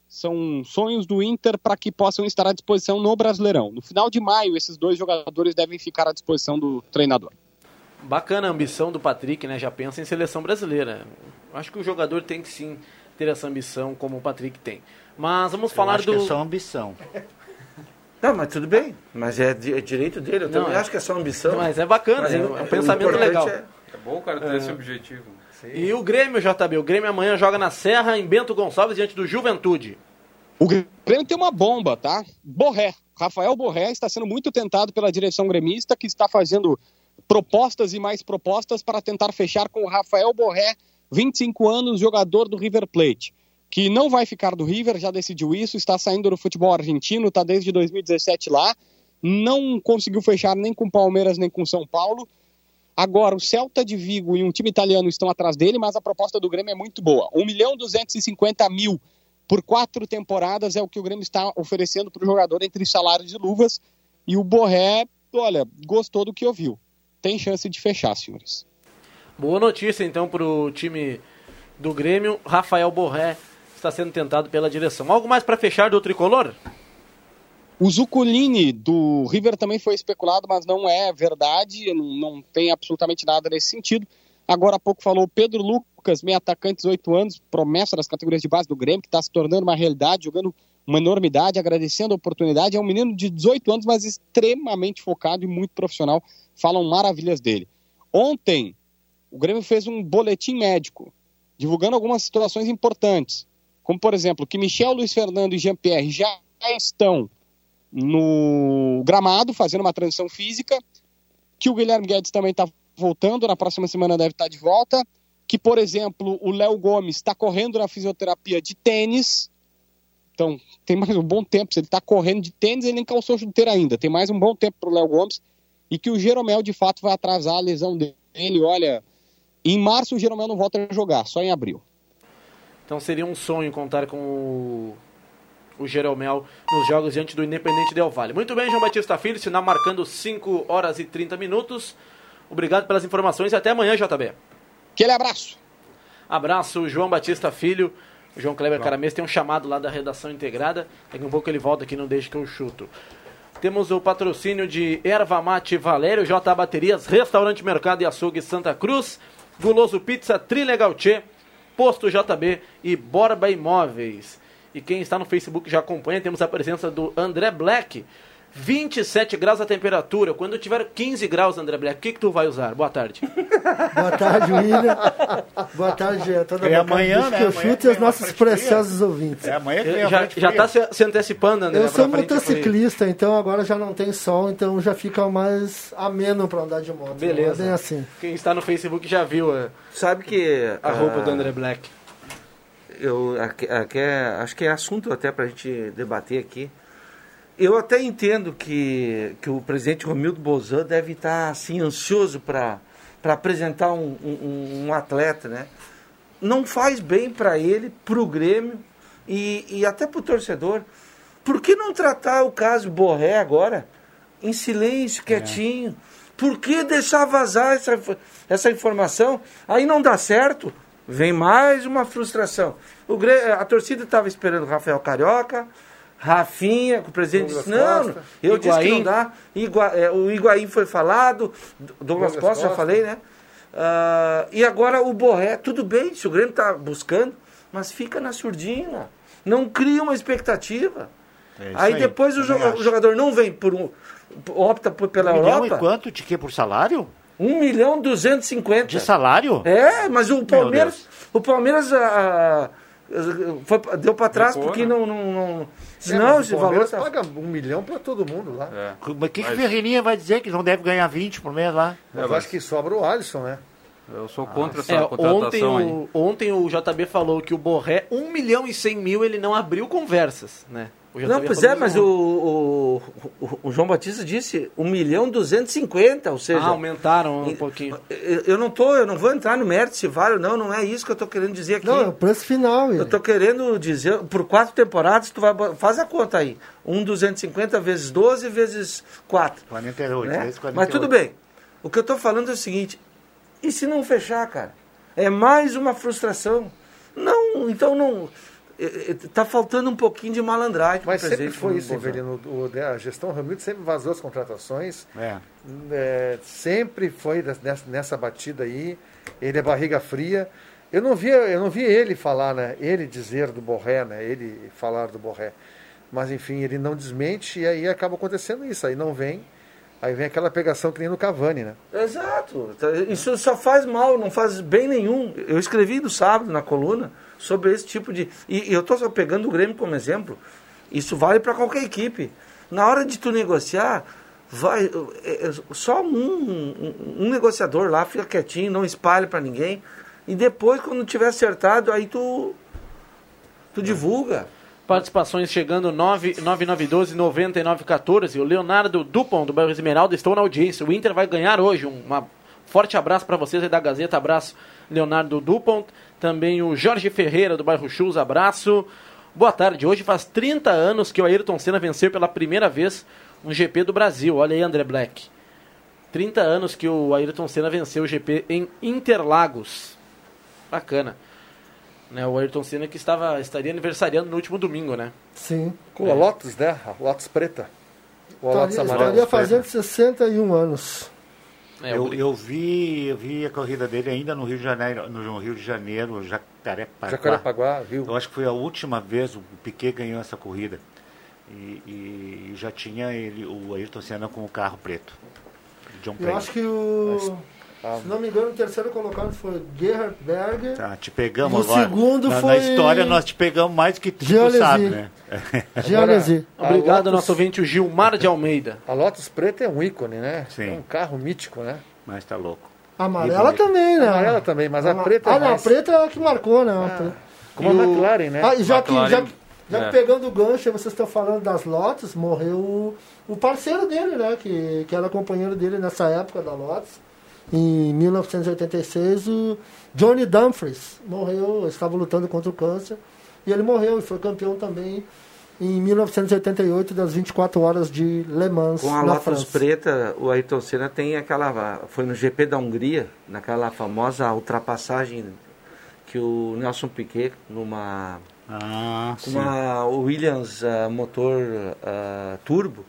Speaker 11: são sonhos do Inter para que possam estar à disposição no Brasileirão. No final de maio, esses dois jogadores devem ficar à disposição do treinador.
Speaker 4: Bacana a ambição do Patrick, né? Já pensa em seleção brasileira. Acho que o jogador tem que sim ter essa ambição como o Patrick tem. Mas vamos falar
Speaker 8: acho
Speaker 4: do.
Speaker 8: que é só ambição.
Speaker 10: Não, mas tudo bem. Mas é, é direito dele. Eu
Speaker 4: Não,
Speaker 10: também
Speaker 4: é-
Speaker 10: acho que é só ambição.
Speaker 4: Mas é bacana,
Speaker 10: Mas
Speaker 4: é um pensamento legal.
Speaker 10: é-
Speaker 7: É bom o cara ter esse objetivo.
Speaker 4: E o Grêmio, JB? O Grêmio amanhã joga na Serra, em Bento Gonçalves, diante do Juventude.
Speaker 11: O Grêmio tem uma bomba, tá? Borré. Rafael Borré está sendo muito tentado pela direção gremista, que está fazendo propostas e mais propostas para tentar fechar com o Rafael Borré, 25 anos, jogador do River Plate, que não vai ficar do River, já decidiu isso, está saindo do futebol argentino, está desde 2017 lá, não conseguiu fechar nem com Palmeiras nem com São Paulo. Agora, o Celta de Vigo e um time italiano estão atrás dele, mas a proposta do Grêmio é muito boa. 1 milhão 250 mil por quatro temporadas é o que o Grêmio está oferecendo para o jogador entre salários e luvas. E o Borré, olha, gostou do que ouviu. Tem chance de fechar, senhores.
Speaker 4: Boa notícia então para o time do Grêmio. Rafael Borré está sendo tentado pela direção. Algo mais para fechar do tricolor?
Speaker 11: O Zuculini do River também foi especulado, mas não é verdade, não, não tem absolutamente nada nesse sentido. Agora há pouco falou Pedro Lucas, meio atacante, 18 anos, promessa das categorias de base do Grêmio, que está se tornando uma realidade, jogando uma enormidade, agradecendo a oportunidade. É um menino de 18 anos, mas extremamente focado e muito profissional. Falam maravilhas dele. Ontem, o Grêmio fez um boletim médico, divulgando algumas situações importantes. Como, por exemplo, que Michel, Luiz Fernando e Jean-Pierre já estão no gramado, fazendo uma transição física, que o Guilherme Guedes também está voltando, na próxima semana deve estar de volta, que, por exemplo, o Léo Gomes está correndo na fisioterapia de tênis, então tem mais um bom tempo, se ele está correndo de tênis, ele nem calçou chuteira ainda, tem mais um bom tempo para o Léo Gomes, e que o Jeromel, de fato, vai atrasar a lesão dele, olha, em março o Jeromel não volta a jogar, só em abril.
Speaker 4: Então seria um sonho contar com o, o Jeromel nos jogos diante do Independente Del Vale. Muito bem, João Batista Filho, sinal marcando 5 horas e 30 minutos. Obrigado pelas informações e até amanhã, JB.
Speaker 11: Aquele abraço.
Speaker 4: Abraço, João Batista Filho. O João Kleber Caramês tem um chamado lá da redação integrada. Daqui um pouco ele volta aqui, não deixe que eu chuto. Temos o patrocínio de Erva Mate Valério, J Baterias, Restaurante Mercado e Açougue Santa Cruz, Guloso Pizza, Trilegal Tchê, Posto JB e Borba Imóveis. E quem está no Facebook já acompanha, temos a presença do André Black. 27 graus a temperatura. Quando tiver 15 graus, André Black, o que, que tu vai usar? Boa tarde. (laughs)
Speaker 12: Boa tarde, William. Boa tarde a toda
Speaker 8: É
Speaker 12: a
Speaker 8: amanhã, né?
Speaker 12: que eu
Speaker 8: Amanhã
Speaker 12: chute e os nossos preciosos ouvintes.
Speaker 8: É amanhã que
Speaker 4: Já, já
Speaker 8: fria.
Speaker 4: tá se, se antecipando, André.
Speaker 12: Eu sou motociclista, então agora já não tem sol, então já fica mais ameno para andar de moto.
Speaker 4: Beleza.
Speaker 12: É bem assim.
Speaker 4: Quem está no Facebook já viu a,
Speaker 10: Sabe que.
Speaker 4: a roupa
Speaker 10: ah,
Speaker 4: do André Black.
Speaker 10: eu aqui, aqui é- acho que é assunto até para a gente debater aqui. Eu até entendo que, que o presidente Romildo Bolzan deve estar assim ansioso para apresentar um, um, um atleta, né? Não faz bem para ele, para o Grêmio e, e até para o torcedor. Por que não tratar o caso Borré agora em silêncio, quietinho? Por que deixar vazar essa, essa informação? Aí não dá certo, vem mais uma frustração. O a torcida estava esperando o Rafael Carioca, Rafinha, que o presidente
Speaker 9: Douglas
Speaker 10: disse, não,
Speaker 9: Costa.
Speaker 10: eu disse que
Speaker 4: Higuaín.
Speaker 10: não dá. Igua- é, o Higuaín foi falado, Douglas,
Speaker 9: Douglas
Speaker 10: Costa, já
Speaker 9: Costa.
Speaker 10: falei, né? Ah, e agora o Borré, tudo bem, se o Grêmio está buscando, mas fica na surdina. Não cria uma expectativa.
Speaker 8: É
Speaker 10: aí,
Speaker 8: aí,
Speaker 10: depois o, jo-
Speaker 8: acho.
Speaker 10: o jogador não vem por um. opta por, pela
Speaker 8: Um milhão
Speaker 10: Europa.
Speaker 8: e quanto de que por salário?
Speaker 10: 1 milhão 250.
Speaker 8: De salário?
Speaker 10: É, mas o Palmeiras. O Palmeiras foi, deu pra trás
Speaker 9: Recuou,
Speaker 10: porque
Speaker 9: né?
Speaker 10: não. não, não
Speaker 9: É,
Speaker 10: não,
Speaker 9: mas
Speaker 10: esse
Speaker 9: o
Speaker 10: valor.
Speaker 9: Palmeiras
Speaker 10: Tá...
Speaker 9: paga um milhão para todo mundo lá.
Speaker 8: Mas o que, que o Ferreirinha vai dizer que não deve ganhar 20 por mês lá?
Speaker 9: Mas eu acho que sobra o Alisson, né?
Speaker 7: Eu sou contra essa
Speaker 4: É,
Speaker 7: contratação
Speaker 4: ontem,
Speaker 7: aí.
Speaker 4: o, ontem o JB falou que o Borré, 1 milhão e 100 mil, ele não abriu conversas, né?
Speaker 10: Não, pois é, mas o, o, o, João Batista disse 1 milhão 250, ou seja.
Speaker 4: Ah, aumentaram um pouquinho.
Speaker 10: Eu, eu não tô, eu não vou entrar no mérito se vale ou não, não é isso que eu tô querendo dizer aqui.
Speaker 12: Não, é o preço final.
Speaker 10: Eu tô querendo dizer, por quatro temporadas, tu vai faz a conta aí. Um 250 vezes 12 vezes 4.
Speaker 8: 48,
Speaker 10: né?
Speaker 8: vezes 48.
Speaker 10: Mas tudo bem. O que eu tô falando é o seguinte, e se não fechar, cara? É mais uma frustração. Não, então não. É, é, Tá faltando um pouquinho de malandragem.
Speaker 9: Mas sempre foi isso,
Speaker 10: Bolsonaro.
Speaker 9: Evelino. O- o- A gestão Ramiro sempre vazou as contratações.
Speaker 8: É.
Speaker 9: É, sempre foi nessa, nessa batida aí. Ele é barriga fria. Eu não vi, eu não vi ele falar, né? Ele dizer do Borré, né? Ele falar do Borré. Mas enfim, ele não desmente e aí acaba acontecendo isso. Aí não vem. Aí vem aquela pegação que nem no Cavani, né?
Speaker 10: Exato. Tá, Isso só faz mal, não faz bem nenhum. Eu escrevi no sábado na coluna sobre esse tipo de. E, eu estou só pegando o Grêmio como exemplo. Isso vale para qualquer equipe. Na hora de tu negociar, vai é, é, só um, um, um negociador lá fica quietinho, não espalha para ninguém. E depois, quando tiver acertado, aí tu tu divulga.
Speaker 4: Participações chegando 9, 9912 9914. O Leonardo Dupont, do bairro Esmeralda, estou na audiência. O Inter vai ganhar hoje. Um forte abraço para vocês aí da Gazeta. Abraço, Leonardo Dupont. Também o Jorge Ferreira, do bairro Chus. Abraço. Boa tarde. Hoje faz 30 anos que o Ayrton Senna venceu pela primeira vez um GP do Brasil. Olha aí, André Black. 30 anos que o Ayrton Senna venceu o GP em Interlagos. Bacana. Né, o Ayrton Senna que estava, estaria aniversariando no último domingo, né?
Speaker 12: Sim.
Speaker 9: Com a Lotus, né? A Lotus preta. Ou a Lotus
Speaker 12: Estaria,
Speaker 9: amarela.
Speaker 12: estaria fazendo 61 anos.
Speaker 4: É,
Speaker 8: eu, eu vi, eu vi a corrida dele ainda no Rio de Janeiro, no Rio de Janeiro, Jacarepaguá.
Speaker 9: Jacarepaguá, viu?
Speaker 8: Eu acho que foi a última vez o Piquet ganhou essa corrida. E, e já tinha ele, o Ayrton Senna com o carro preto. John
Speaker 12: Eu acho que o.
Speaker 8: Ah.
Speaker 12: Se não me engano, o terceiro colocado foi Gerhard Berger.
Speaker 8: Tá, te pegamos
Speaker 12: E o
Speaker 8: agora.
Speaker 12: segundo
Speaker 8: na,
Speaker 12: foi-
Speaker 8: na história nós te pegamos mais do que tu, tu sabe, né? (laughs)
Speaker 12: Lézy.
Speaker 4: Obrigado,
Speaker 9: A Lotus-
Speaker 4: nosso ouvinte, o Gilmar de Almeida.
Speaker 9: A Lotus preta é um ícone, né?
Speaker 8: Sim.
Speaker 9: É um carro mítico, né?
Speaker 8: Mas tá louco.
Speaker 12: A amarela também, né?
Speaker 9: A amarela também, mas a preta é
Speaker 12: Ah, não,
Speaker 9: mais-
Speaker 12: a preta é a que marcou, né? A preta.
Speaker 9: Como a
Speaker 12: E o-
Speaker 9: McLaren, né?
Speaker 12: Ah, e já que,
Speaker 7: McLaren,
Speaker 12: já, que- já que
Speaker 7: é.
Speaker 12: pegando o gancho, vocês estão falando das Lotus, morreu o, o parceiro dele, né? Que, que era companheiro dele nessa época da Lotus. Em 1986, o Johnny Dumfries morreu, estava lutando contra o câncer. E ele morreu e foi campeão também em 1988 das 24 horas de Le Mans,
Speaker 10: Com a
Speaker 12: na
Speaker 10: Lotus
Speaker 12: França.
Speaker 10: preta, o Ayrton Senna tem aquela. Foi no GP da Hungria, naquela famosa ultrapassagem que o Nelson Piquet, numa,
Speaker 8: Ah,
Speaker 10: uma Williams ah, motor ah, turbo,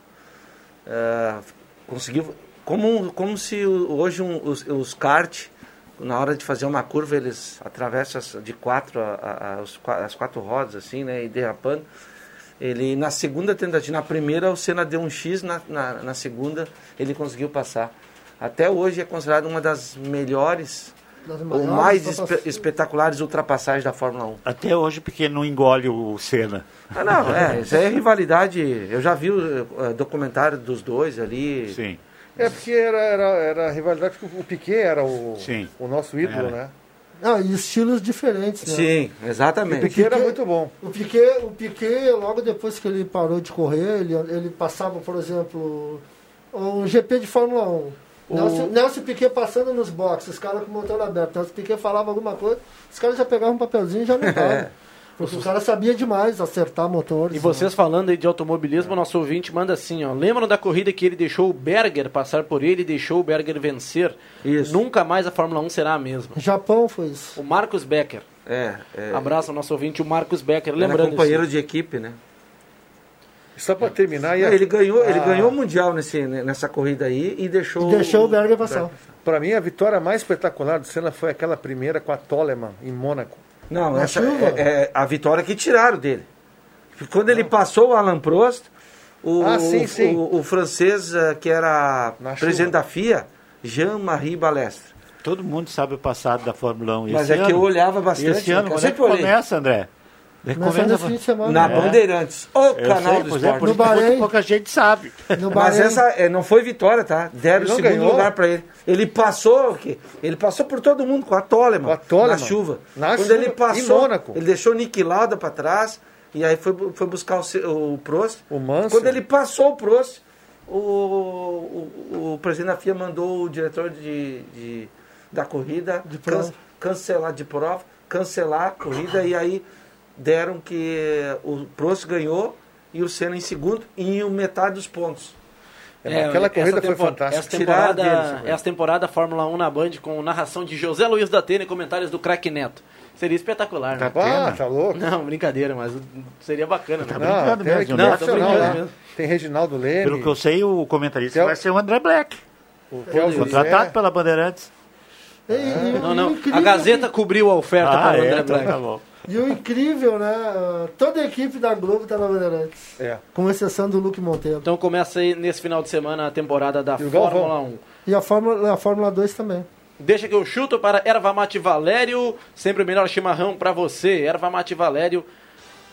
Speaker 10: ah, conseguiu. Como, como se hoje um- os, os kart, na hora de fazer uma curva, eles atravessam de quatro a- a- a- os as quatro rodas, assim, né, e derrapando. Ele, na segunda tentativa, na primeira o Senna deu um X, na, na, na segunda ele conseguiu passar. Até hoje é considerado uma das melhores ou mais espe- espetaculares ultrapassagens da Fórmula 1.
Speaker 8: Até hoje porque não engole o Senna.
Speaker 10: Ah, não, é, isso é rivalidade. Eu já vi o eh, documentário dos dois ali.
Speaker 8: Sim.
Speaker 9: É porque era, era, era a rivalidade, porque o Piquet era o,
Speaker 8: Sim.
Speaker 9: o nosso ídolo,
Speaker 8: Era.
Speaker 9: né?
Speaker 12: Ah, e estilos diferentes, né?
Speaker 10: Sim,
Speaker 9: O
Speaker 10: exatamente.
Speaker 9: Piquet era muito bom.
Speaker 12: O Piquet, o Piquet, logo depois que ele parou de correr, ele, ele passava, por exemplo, um GP de Fórmula 1. Nelson, Nelson Piquet passando nos boxes, os caras com o motor aberto. Nelson Piquet falava alguma coisa, os caras já pegavam um papelzinho e já anotavam. (laughs) Porque o cara sabia demais acertar motores.
Speaker 4: E vocês falando aí de automobilismo, nosso ouvinte manda assim, ó. Lembram da corrida que ele deixou o Berger passar por ele e deixou o Berger vencer?
Speaker 10: Isso.
Speaker 4: Nunca mais a Fórmula 1 será a mesma.
Speaker 12: Japão foi isso.
Speaker 4: O Marcos Becker.
Speaker 10: É, é,
Speaker 4: Abraço ao nosso ouvinte, o Marcos Becker.
Speaker 10: era
Speaker 4: Lembrando
Speaker 10: companheiro
Speaker 4: isso.
Speaker 10: de equipe, né?
Speaker 9: Só para terminar, e
Speaker 10: Não,
Speaker 9: a-
Speaker 10: ele ganhou, ele
Speaker 9: a-
Speaker 10: ganhou o mundial nesse, nessa corrida aí e deixou.
Speaker 12: E deixou o Berger passar.
Speaker 9: Para mim, a vitória mais espetacular do Senna foi aquela primeira com a Toleman, em Mônaco.
Speaker 10: Não,
Speaker 12: Na
Speaker 10: essa
Speaker 12: chuva?
Speaker 10: é, é a vitória que tiraram dele. Porque Quando ele passou o Alan Prost, o,
Speaker 9: Ah, sim,
Speaker 10: o-
Speaker 9: sim.
Speaker 10: o- o francês eh, que era
Speaker 9: Na
Speaker 10: presidente
Speaker 9: chuva.
Speaker 10: da FIA, Jean-Marie Balestre.
Speaker 8: Todo mundo sabe o passado da Fórmula 1. E
Speaker 10: Mas
Speaker 8: esse
Speaker 10: é que
Speaker 8: ano?
Speaker 10: eu olhava bastante.
Speaker 8: esse ano,
Speaker 10: né?
Speaker 8: Quando é que começa, André? É
Speaker 12: começa- nesse fim de semana.
Speaker 10: Na
Speaker 8: É.
Speaker 10: Bandeirantes, o
Speaker 8: Eu
Speaker 10: canal
Speaker 8: sei,
Speaker 10: do
Speaker 8: é,
Speaker 10: esporte.
Speaker 8: por
Speaker 12: No Bahrein.
Speaker 8: pouca gente sabe.
Speaker 12: No
Speaker 10: Mas
Speaker 12: Bahrein.
Speaker 10: essa é, não foi vitória, tá? Deram o
Speaker 9: não
Speaker 10: segundo
Speaker 9: ganhou?
Speaker 10: lugar pra ele. Ele passou o quê? Ele passou por todo mundo com a Toleman.
Speaker 9: Com a Toleman.
Speaker 10: Na chuva.
Speaker 9: Na
Speaker 10: Quando
Speaker 9: chuva,
Speaker 10: ele
Speaker 9: em
Speaker 10: passou,
Speaker 9: Mônaco.
Speaker 10: ele deixou Lauda pra trás e aí foi, foi buscar o, o Prost.
Speaker 9: O Mansell.
Speaker 10: Quando ele passou o Prost, o, o, o presidente da FIA mandou o diretor de, de- da corrida
Speaker 12: De
Speaker 10: can- cancelar de prova, cancelar a corrida e aí deram que o Prost ganhou e o Senna em segundo e em metade dos pontos.
Speaker 9: É, aquela
Speaker 4: essa
Speaker 9: corrida foi fantástica.
Speaker 4: Essa temporada,
Speaker 10: deles, né?
Speaker 4: essa temporada Fórmula 1 na Band com narração de José Luiz da Atena e comentários do craque Neto. Seria espetacular, né?
Speaker 9: Ah, tá louco?
Speaker 4: Não, brincadeira, mas seria bacana, né?
Speaker 8: Tá brincando
Speaker 9: tem,
Speaker 8: mesmo, né?
Speaker 4: Não, brincando mesmo.
Speaker 9: Tem Reginaldo Leme.
Speaker 8: Pelo que eu sei, o comentarista vai ser o André Black.
Speaker 9: Telso
Speaker 8: Contratado
Speaker 9: Zé.
Speaker 8: pela Bandeirantes.
Speaker 12: E, e-
Speaker 4: Não, não.
Speaker 12: o incrível
Speaker 4: A Gazeta
Speaker 12: que-
Speaker 4: cobriu a oferta
Speaker 8: Ah,
Speaker 4: para o
Speaker 8: é,
Speaker 4: André
Speaker 8: então
Speaker 4: Black.
Speaker 8: tá bom.
Speaker 12: E o incrível, né? ah, Toda a equipe da Globo tá na Bandeirantes.
Speaker 9: É.
Speaker 12: Com exceção do Luke Monteiro.
Speaker 4: Então começa aí nesse final de semana a temporada da
Speaker 9: E o Galvão?
Speaker 4: Fórmula 1.
Speaker 12: E a Fórmula, a Fórmula 2 também.
Speaker 4: Deixa que eu chuto para Erva Mate Valério, sempre o melhor chimarrão para você. Erva Mate Valério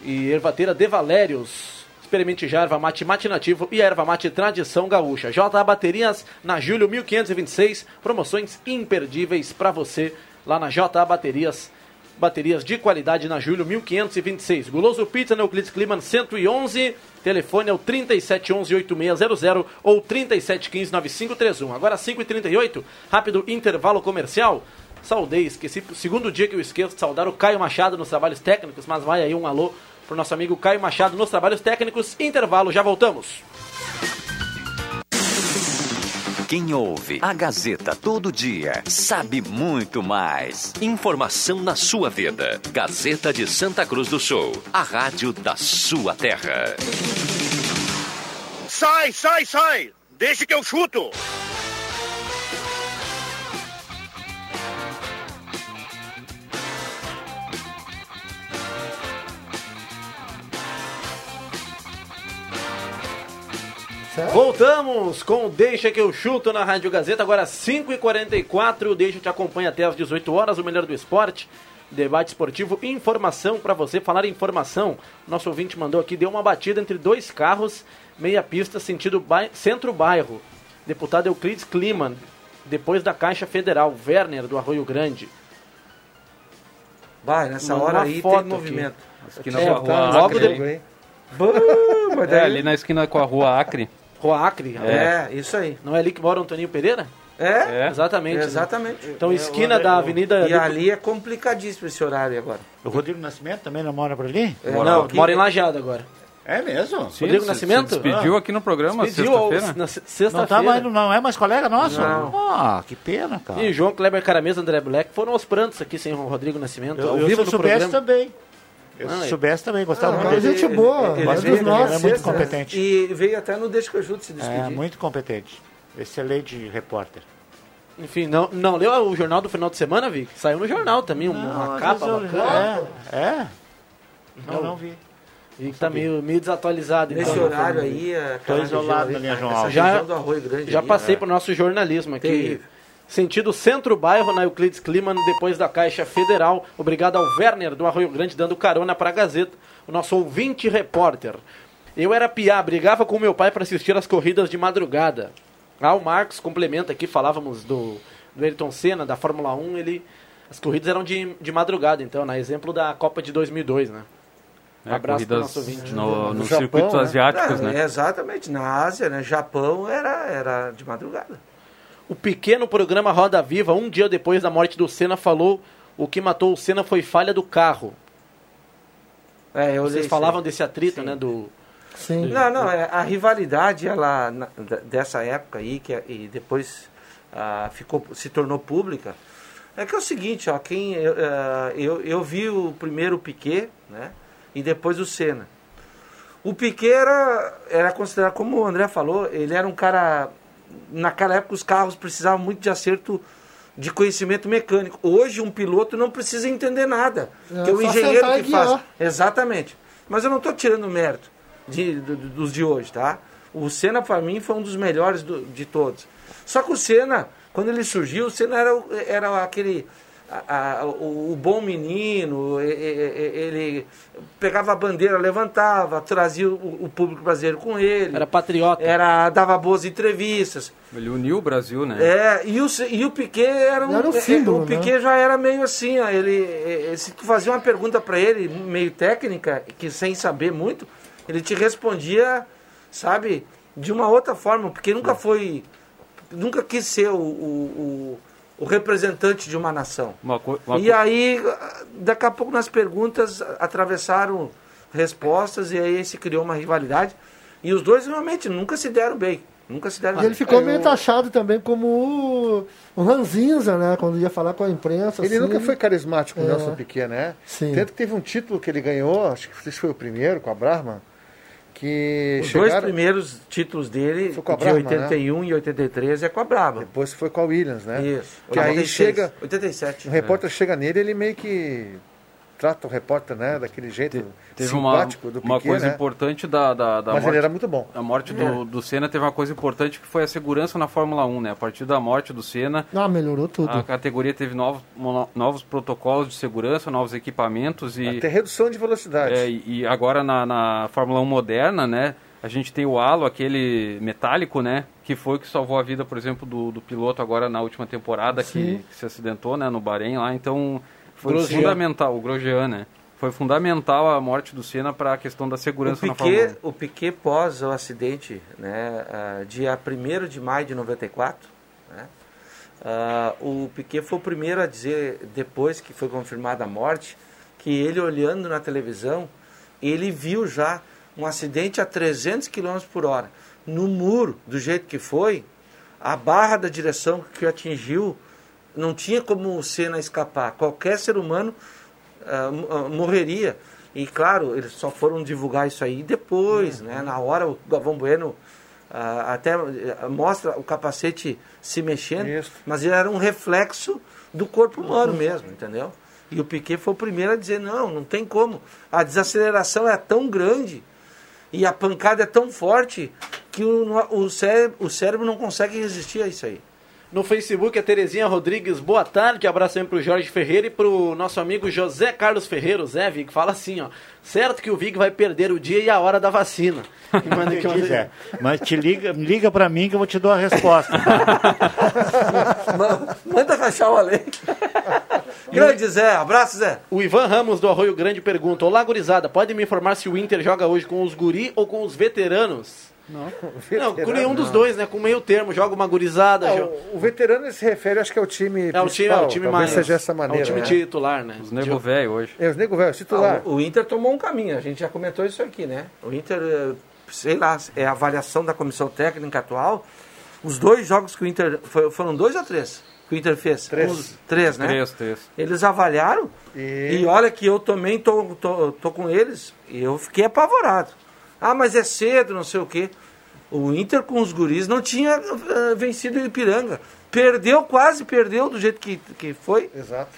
Speaker 4: e ervateira de Valérios. Experimente já erva mate nativo e erva mate tradição gaúcha. JA Baterias na Júlio 1526, promoções imperdíveis para você lá na JA Baterias. Baterias de qualidade na Júlio 1526. Guloso Pizza no Euclides Kliman 111. Telefone é o 3711-8600 ou 3715-9531. Agora 5h38, rápido intervalo comercial. Saudei, esqueci, segundo dia que eu esqueço de saudar o Caio Machado nos trabalhos técnicos, mas vai aí um alô pro nosso amigo Caio Machado nos trabalhos técnicos. Intervalo, já voltamos.
Speaker 1: Quem ouve a Gazeta todo dia sabe muito mais. Informação na sua vida. Gazeta de Santa Cruz do Sul, a rádio da sua terra.
Speaker 2: Sai, sai, sai! Deixa que eu chuto!
Speaker 4: Voltamos com o Deixa que eu chuto na Rádio Gazeta, agora 5h44. Deixa te acompanha até às 18 horas, o melhor do esporte. Debate esportivo, informação para você. Falar em informação, nosso ouvinte mandou aqui, deu uma batida entre dois carros, meia pista, sentido bai- centro-bairro. Deputado Euclides Kliman, depois da Caixa Federal, Werner do Arroio Grande.
Speaker 10: Vai, nessa
Speaker 4: Uma
Speaker 10: hora aí
Speaker 4: foto
Speaker 10: tem movimento.
Speaker 7: Esquina
Speaker 4: É,
Speaker 7: com a
Speaker 4: tá,
Speaker 7: rua
Speaker 4: logo
Speaker 7: Acre.
Speaker 4: de-
Speaker 10: Bom, mas
Speaker 7: É, ali na esquina com a rua Acre.
Speaker 4: Rua Acre.
Speaker 10: É, isso aí.
Speaker 4: Não é ali que mora o Antoninho Pereira?
Speaker 10: É,
Speaker 7: É.
Speaker 4: Exatamente. né?
Speaker 10: exatamente.
Speaker 4: Então, esquina da Avenida...
Speaker 10: E ali é complicadíssimo esse horário agora.
Speaker 8: O Rodrigo Nascimento também não mora por ali?
Speaker 10: É,
Speaker 4: Não,
Speaker 10: aqui-
Speaker 4: mora em Lajeado agora.
Speaker 8: É mesmo?
Speaker 7: Sim,
Speaker 4: Rodrigo
Speaker 7: se-
Speaker 4: Nascimento?
Speaker 7: Se despediu aqui no programa
Speaker 4: Pediu ao-
Speaker 7: sexta-feira.
Speaker 4: na se-
Speaker 8: Não, tá mais, não é mais colega nosso?
Speaker 10: Não.
Speaker 8: Ah, que pena, cara.
Speaker 4: E João Kleber Caramesa, André Black foram aos prantos aqui sem o Rodrigo Nascimento. ao
Speaker 8: Eu, eu
Speaker 4: vivo
Speaker 8: se
Speaker 4: no
Speaker 8: soubesse
Speaker 4: programa.
Speaker 8: também. Eu
Speaker 4: Ah,
Speaker 8: se
Speaker 4: é.
Speaker 8: soubesse também, gostava
Speaker 12: Ah,
Speaker 8: muito dele.
Speaker 12: gente boa,
Speaker 10: Ele
Speaker 12: é dos
Speaker 10: veio,
Speaker 12: nossos.
Speaker 8: é muito competente.
Speaker 10: E veio até no Deixa que eu ajudo se
Speaker 8: É,
Speaker 10: despedir.
Speaker 8: muito competente. Excelente repórter.
Speaker 4: Enfim, não, não leu o jornal do final de semana, Vic? Saiu no jornal também, uma
Speaker 8: Não,
Speaker 4: capa
Speaker 8: eu-
Speaker 4: bacana.
Speaker 8: É, é.
Speaker 4: Não.
Speaker 8: Eu não vi.
Speaker 4: E que tá meio, meio desatualizado.
Speaker 10: Nesse
Speaker 4: então,
Speaker 10: horário aí, aquela
Speaker 8: Tô isolado na linha
Speaker 10: ali,
Speaker 8: João Alves.
Speaker 4: Já- Já
Speaker 10: ali,
Speaker 4: passei
Speaker 10: né?
Speaker 4: pro nosso jornalismo aqui.
Speaker 10: Terrível.
Speaker 4: Sentido centro-bairro na Euclides Kliman, depois da Caixa Federal. Obrigado ao Werner do Arroio Grande, dando carona pra Gazeta, o nosso ouvinte repórter. Eu era piá, brigava com meu pai para assistir as corridas de madrugada. Ah, o Marcos complementa aqui, falávamos do, do Ayrton Senna, da Fórmula 1, ele... As corridas eram de, de madrugada, então, na exemplo da Copa de 2002, né?
Speaker 7: É,
Speaker 4: Abraço pro
Speaker 7: corridas
Speaker 4: nosso ouvinte.
Speaker 7: no, nos
Speaker 9: Japão,
Speaker 7: circuitos
Speaker 9: né?
Speaker 7: asiáticos,
Speaker 10: É,
Speaker 7: né?
Speaker 10: Exatamente, na Ásia, né? Japão era, era de madrugada.
Speaker 4: O pequeno programa Roda Viva, um dia depois da morte do Senna, falou o que matou o Senna foi falha do carro.
Speaker 10: É, eu
Speaker 4: Vocês
Speaker 10: isso
Speaker 4: falavam desse atrito,
Speaker 10: Sim.
Speaker 4: né? Do,
Speaker 12: Sim.
Speaker 10: Não, não, é, a rivalidade ela, na- dessa época aí, que, é- e depois ah, ficou, se tornou pública, é que é o seguinte, ó, quem, eu, ah, eu, eu vi o primeiro Piquet, né, e depois o Senna. O Piquet era, era considerado, como o André falou, ele era um cara, naquela época os carros precisavam muito de acerto de conhecimento mecânico. Hoje um piloto não precisa entender nada,
Speaker 12: É,
Speaker 10: que é o engenheiro que faz. Exatamente. Mas eu não estou tirando mérito de, do- dos de hoje, tá? O Senna para mim foi um dos melhores do- de todos. Só que o Senna, quando ele surgiu, o Senna era, era aquele a- a- o, o bom menino, ele pegava a bandeira, levantava, trazia o, o público brasileiro com ele.
Speaker 4: Era patriota.
Speaker 10: Era, dava boas entrevistas.
Speaker 7: Ele uniu o Brasil, né?
Speaker 10: É, e o, e o Piquet era um.
Speaker 12: Era um
Speaker 10: é,
Speaker 12: símbolo,
Speaker 10: o Piquet
Speaker 12: né?
Speaker 10: já era meio assim, ó, ele, é, é, se tu fazia uma pergunta para ele, meio técnica, que sem saber muito, ele te respondia, sabe, de uma outra forma, porque nunca foi. Nunca quis ser o, o, o, representante de uma nação.
Speaker 7: Uma co- uma
Speaker 10: E
Speaker 7: co-
Speaker 10: aí, daqui a pouco nas perguntas atravessaram respostas e aí se criou uma rivalidade. E os dois realmente nunca se deram bem. Nunca se deram
Speaker 12: E ele
Speaker 10: bem.
Speaker 12: ficou
Speaker 10: É,
Speaker 12: meio taxado também como o, o Ranzinza, né? Quando ia falar com a imprensa.
Speaker 9: Ele
Speaker 12: assim.
Speaker 9: nunca foi carismático, o
Speaker 12: É.
Speaker 9: Nelson Piquet, né?
Speaker 12: Sim.
Speaker 9: Tanto que teve um título que ele ganhou, acho que esse foi o primeiro, com a Brahma, que
Speaker 10: Os dois
Speaker 9: chegaram...
Speaker 10: primeiros títulos dele, de
Speaker 9: Brahma,
Speaker 10: 81 e 83, é com a Brahma.
Speaker 9: Depois foi com a Williams, né?
Speaker 10: Isso.
Speaker 9: Que aí
Speaker 10: 86,
Speaker 9: chega...
Speaker 10: 87.
Speaker 9: O repórter chega nele, ele meio que trata o repórter, né, daquele jeito
Speaker 7: Teve uma,
Speaker 9: simpático do
Speaker 7: uma
Speaker 9: Piquet,
Speaker 7: coisa
Speaker 9: né?
Speaker 7: importante da, da, da
Speaker 9: Mas
Speaker 7: morte.
Speaker 9: ele era muito bom.
Speaker 7: A morte
Speaker 12: É.
Speaker 7: do, do Senna teve uma coisa importante que foi a segurança na Fórmula 1, né? A partir da morte do Senna,
Speaker 12: Ah, melhorou tudo.
Speaker 7: a categoria teve novos, novos protocolos de segurança, novos equipamentos e,
Speaker 9: Até redução de velocidade.
Speaker 7: é, e agora na, na Fórmula 1 moderna, né? A gente tem o halo, aquele metálico, né? Que foi o que salvou a vida, por exemplo, do, do piloto agora na última temporada que, que se acidentou, né? No Bahrein lá. Então foi
Speaker 4: Grosjean.
Speaker 7: fundamental, o Grosjean, né? Foi fundamental a morte do Senna para a questão da
Speaker 10: O
Speaker 7: segurança na Fórmula 1.
Speaker 10: Piquet, o Piquet pós o acidente, né, ah, dia 1 de maio de 94, né, ah, o Piquet foi o primeiro a dizer, depois que foi confirmada a morte, que ele olhando na televisão, ele viu já um acidente a 300 km por hora. No muro, do jeito que foi, a barra da direção que o atingiu, não tinha como o Senna escapar. Qualquer ser humano ah, morreria. E claro, eles só foram divulgar isso aí depois, né? Na hora o Galvão Bueno ah, até mostra o capacete se mexendo,
Speaker 9: Isso.
Speaker 10: mas ele era um reflexo do corpo humano mesmo, entendeu? E o Piquet foi o primeiro a dizer, não, não tem como. A desaceleração é tão grande e a pancada é tão forte que o, o, cérebro, o cérebro não consegue resistir a isso aí.
Speaker 4: No Facebook, a Terezinha Rodrigues, boa tarde. Abraço aí pro Jorge Ferreira e pro nosso amigo José Carlos Ferreira, Zé Vig, fala assim, ó. Certo que o Vig vai perder o dia e a hora da vacina. Manda uma-
Speaker 8: quiser. Mas te liga, liga pra mim que eu vou te dar a resposta. (laughs)
Speaker 10: Ma- Manda rachar o além. Grande Zé, abraço Zé.
Speaker 4: O Ivan Ramos do Arroio Grande pergunta: Olá, gurizada, pode me informar se o Inter joga hoje com os guri ou com os veteranos? Não, com nenhum dos dois, né? Com meio termo, joga uma gurizada.
Speaker 9: O, o veterano se refere, acho que é o time
Speaker 4: É o time, é o time mais.
Speaker 9: seja essa
Speaker 4: é
Speaker 9: maneira.
Speaker 4: o time
Speaker 9: né?
Speaker 4: titular, né?
Speaker 7: Os nego velho hoje.
Speaker 9: É, os nego velho, titular.
Speaker 10: Ah, o, o Inter tomou um caminho, a gente já comentou isso aqui, né? O Inter, eh, sei lá, é a avaliação da comissão técnica atual. Os dois jogos que o Inter. foi- foram dois ou três? Que o Inter fez?
Speaker 9: Três.
Speaker 10: Os- três, né?
Speaker 7: Três, três.
Speaker 10: Eles avaliaram
Speaker 9: E-
Speaker 10: e... olha que eu também tô, tô, tô com eles e eu fiquei apavorado. Ah, mas é cedo, não sei o quê. O Inter com os guris não tinha eh, vencido o Ipiranga. Perdeu, quase perdeu do jeito que, que foi.
Speaker 9: Exato.